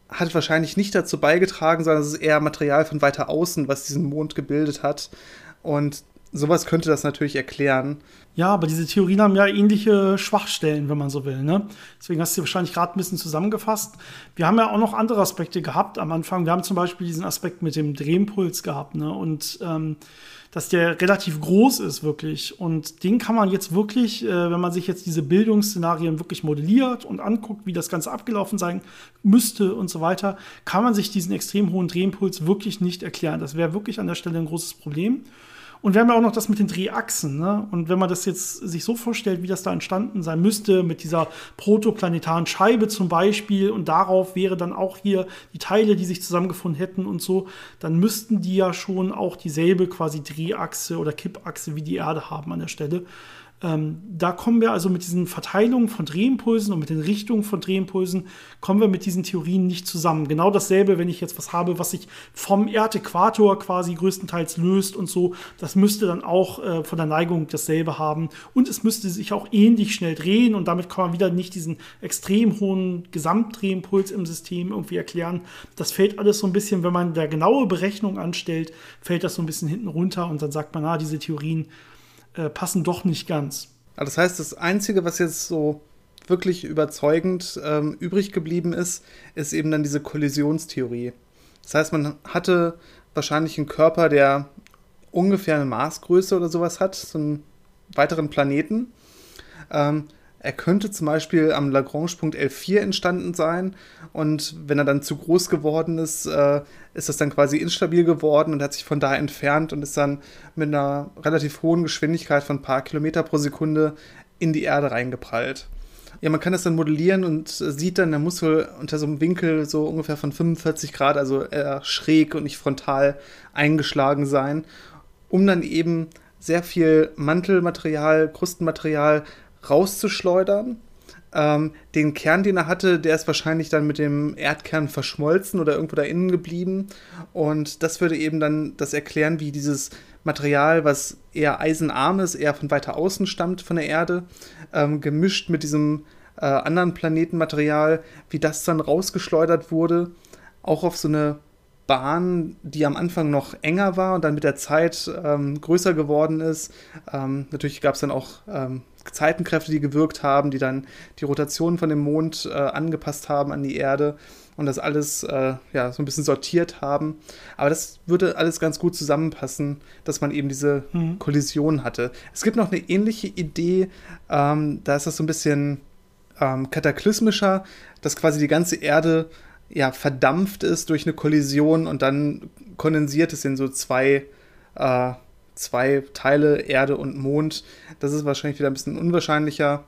hat wahrscheinlich nicht dazu beigetragen, sondern es ist eher Material von weiter außen, was diesen Mond gebildet hat. Und sowas könnte das natürlich erklären. Ja, aber diese Theorien haben ja ähnliche Schwachstellen, wenn man so will. Ne? Deswegen hast du wahrscheinlich gerade ein bisschen zusammengefasst. Wir haben ja auch noch andere Aspekte gehabt am Anfang. Wir haben zum Beispiel diesen Aspekt mit dem Drehimpuls gehabt. Ne? Und ähm, dass der relativ groß ist, wirklich. Und den kann man jetzt wirklich, äh, wenn man sich jetzt diese Bildungsszenarien wirklich modelliert und anguckt, wie das Ganze abgelaufen sein müsste und so weiter, kann man sich diesen extrem hohen Drehimpuls wirklich nicht erklären. Das wäre wirklich an der Stelle ein großes Problem. Und wir haben ja auch noch das mit den Drehachsen. Ne? Und wenn man das jetzt sich so vorstellt, wie das da entstanden sein müsste, mit dieser protoplanetaren Scheibe zum Beispiel, und darauf wäre dann auch hier die Teile, die sich zusammengefunden hätten und so, dann müssten die ja schon auch dieselbe quasi Drehachse oder Kippachse wie die Erde haben an der Stelle. Ähm, da kommen wir also mit diesen Verteilungen von Drehimpulsen und mit den Richtungen von Drehimpulsen, kommen wir mit diesen Theorien nicht zusammen. Genau dasselbe, wenn ich jetzt was habe, was sich vom Erdäquator quasi größtenteils löst und so, das müsste dann auch äh, von der Neigung dasselbe haben. Und es müsste sich auch ähnlich schnell drehen und damit kann man wieder nicht diesen extrem hohen Gesamtdrehimpuls im System irgendwie erklären. Das fällt alles so ein bisschen, wenn man da genaue Berechnung anstellt, fällt das so ein bisschen hinten runter und dann sagt man, ah, diese Theorien äh, passen doch nicht ganz. Das heißt, das Einzige, was jetzt so wirklich überzeugend ähm, übrig geblieben ist, ist eben dann diese Kollisionstheorie. Das heißt, man hatte wahrscheinlich einen Körper, der ungefähr eine Maßgröße oder sowas hat, so einen weiteren Planeten. Ähm, er könnte zum Beispiel am Lagrange-Punkt L4 entstanden sein und wenn er dann zu groß geworden ist, äh, ist das dann quasi instabil geworden und hat sich von da entfernt und ist dann mit einer relativ hohen Geschwindigkeit von ein paar Kilometer pro Sekunde in die Erde reingeprallt. Ja, man kann das dann modellieren und sieht dann, der muss wohl unter so einem Winkel so ungefähr von 45 Grad, also eher schräg und nicht frontal eingeschlagen sein, um dann eben sehr viel Mantelmaterial, Krustenmaterial rauszuschleudern. Ähm, den Kern, den er hatte, der ist wahrscheinlich dann mit dem Erdkern verschmolzen oder irgendwo da innen geblieben. Und das würde eben dann das erklären, wie dieses Material, was eher eisenarm ist, eher von weiter außen stammt von der Erde, ähm, gemischt mit diesem äh, anderen Planetenmaterial, wie das dann rausgeschleudert wurde, auch auf so eine Bahn, die am Anfang noch enger war und dann mit der Zeit ähm, größer geworden ist. Ähm, natürlich gab es dann auch ähm, Zeitenkräfte, die gewirkt haben, die dann die Rotation von dem Mond äh, angepasst haben an die Erde und das alles äh, ja, so ein bisschen sortiert haben. Aber das würde alles ganz gut zusammenpassen, dass man eben diese mhm. Kollision hatte. Es gibt noch eine ähnliche Idee, ähm, da ist das so ein bisschen ähm, kataklysmischer, dass quasi die ganze Erde ja, verdampft ist durch eine Kollision und dann kondensiert es in so zwei äh, zwei Teile, Erde und Mond. Das ist wahrscheinlich wieder ein bisschen unwahrscheinlicher.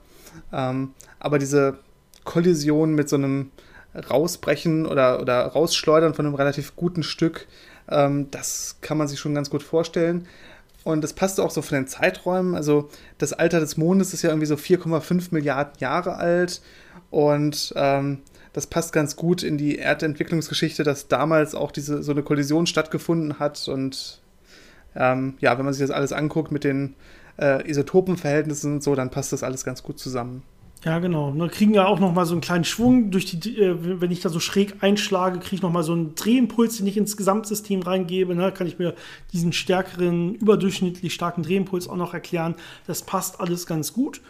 Ähm, aber diese Kollision mit so einem Rausbrechen oder, oder Rausschleudern von einem relativ guten Stück, ähm, das kann man sich schon ganz gut vorstellen. Und das passt auch so von den Zeiträumen. Also das Alter des Mondes ist ja irgendwie so 4,5 Milliarden Jahre alt. Und ähm, das passt ganz gut in die Erdentwicklungsgeschichte, dass damals auch diese so eine Kollision stattgefunden hat und ähm, ja, wenn man sich das alles anguckt mit den äh, Isotopenverhältnissen und so, dann passt das alles ganz gut zusammen. Ja, genau. Wir kriegen ja auch noch mal so einen kleinen Schwung durch die, äh, wenn ich da so schräg einschlage, kriege ich noch mal so einen Drehimpuls, den ich ins Gesamtsystem reingebe. Ne? Kann ich mir diesen stärkeren, überdurchschnittlich starken Drehimpuls auch noch erklären. Das passt alles ganz gut.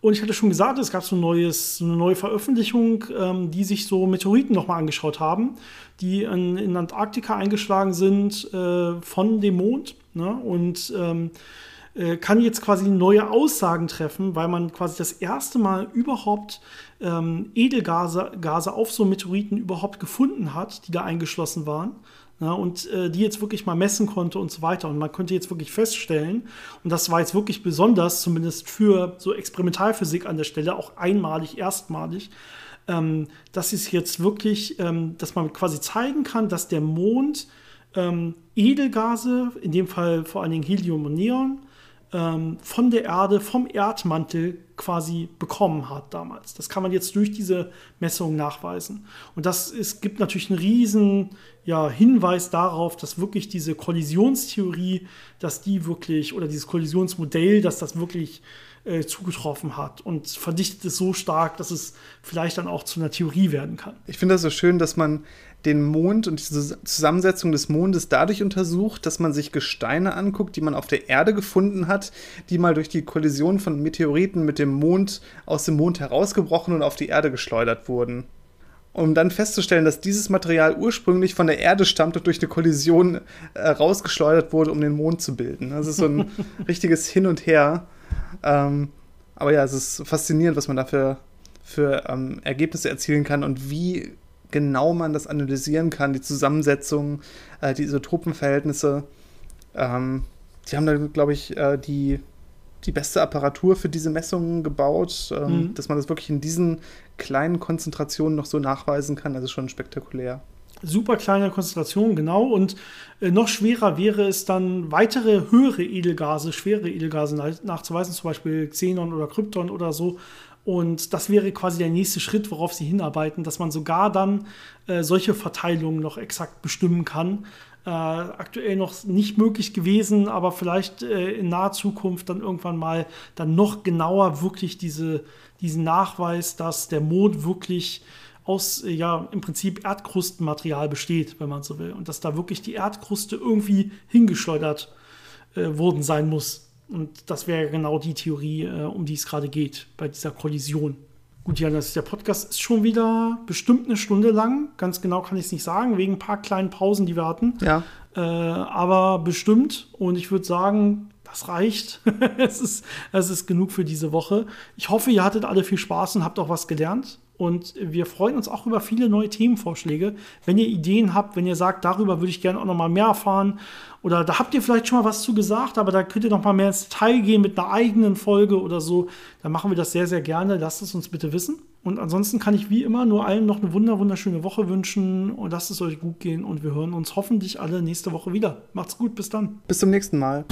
Und ich hatte schon gesagt, es gab so, ein neues, eine neue Veröffentlichung, ähm, die sich so Meteoriten nochmal angeschaut haben, die in, in Antarktika eingeschlagen sind äh, von dem Mond. Ne? Und ähm, äh, kann jetzt quasi neue Aussagen treffen, weil man quasi das erste Mal überhaupt ähm, Edelgase Gase auf so Meteoriten überhaupt gefunden hat, die da eingeschlossen waren. Ja, und äh, die jetzt wirklich mal messen konnte und so weiter. Und man könnte jetzt wirklich feststellen, und das war jetzt wirklich besonders, zumindest für so Experimentalphysik an der Stelle, auch einmalig, erstmalig, ähm, dass es jetzt wirklich, ähm, dass man quasi zeigen kann, dass der Mond ähm, Edelgase, in dem Fall vor allen Dingen Helium und Neon, ähm, von der Erde, vom Erdmantel quasi bekommen hat damals. Das kann man jetzt durch diese Messung nachweisen. Und das ist, gibt natürlich einen riesen ja, Hinweis darauf, dass wirklich diese Kollisionstheorie, dass die wirklich, oder dieses Kollisionsmodell, dass das wirklich äh, zugetroffen hat und verdichtet es so stark, dass es vielleicht dann auch zu einer Theorie werden kann. Ich finde das so schön, dass man den Mond und diese Zusammensetzung des Mondes dadurch untersucht, dass man sich Gesteine anguckt, die man auf der Erde gefunden hat, die mal durch die Kollision von Meteoriten mit dem Mond aus dem Mond herausgebrochen und auf die Erde geschleudert wurden. Um dann festzustellen, dass dieses Material ursprünglich von der Erde stammt und durch eine Kollision äh, rausgeschleudert wurde, um den Mond zu bilden. Das ist so ein richtiges Hin und Her. Ähm, aber ja, es ist faszinierend, was man dafür für ähm, Ergebnisse erzielen kann und wie genau man das analysieren kann, die Zusammensetzung, äh, die Isotopenverhältnisse. Ähm, die haben da, glaube ich, äh, die, die beste Apparatur für diese Messungen gebaut, ähm, mhm. dass man das wirklich in diesen kleinen Konzentrationen noch so nachweisen kann. Das ist schon spektakulär. Super kleine Konzentration, genau. Und äh, noch schwerer wäre es dann, weitere höhere Edelgase, schwere Edelgase nachzuweisen, zum Beispiel Xenon oder Krypton oder so. Und das wäre quasi der nächste Schritt, worauf sie hinarbeiten, dass man sogar dann äh, solche Verteilungen noch exakt bestimmen kann. Äh, aktuell noch nicht möglich gewesen, aber vielleicht äh, in naher Zukunft dann irgendwann mal dann noch genauer wirklich diese, diesen Nachweis, dass der Mond wirklich aus, ja, im Prinzip Erdkrustenmaterial besteht, wenn man so will. Und dass da wirklich die Erdkruste irgendwie hingeschleudert äh, worden sein muss. Und das wäre genau die Theorie, äh, um die es gerade geht, bei dieser Kollision. Gut, Jan, der Podcast ist schon wieder bestimmt eine Stunde lang. Ganz genau kann ich es nicht sagen, wegen ein paar kleinen Pausen, die wir hatten. Ja. Äh, aber bestimmt. Und ich würde sagen, das reicht. es, ist, es ist genug für diese Woche. Ich hoffe, ihr hattet alle viel Spaß und habt auch was gelernt. Und wir freuen uns auch über viele neue Themenvorschläge. Wenn ihr Ideen habt, wenn ihr sagt, darüber würde ich gerne auch noch mal mehr erfahren oder da habt ihr vielleicht schon mal was zu gesagt, aber da könnt ihr noch mal mehr ins Detail gehen mit einer eigenen Folge oder so, dann machen wir das sehr, sehr gerne. Lasst es uns bitte wissen. Und ansonsten kann ich wie immer nur allen noch eine wunder wunderschöne Woche wünschen und lasst es euch gut gehen und wir hören uns hoffentlich alle nächste Woche wieder. Macht's gut, bis dann. Bis zum nächsten Mal.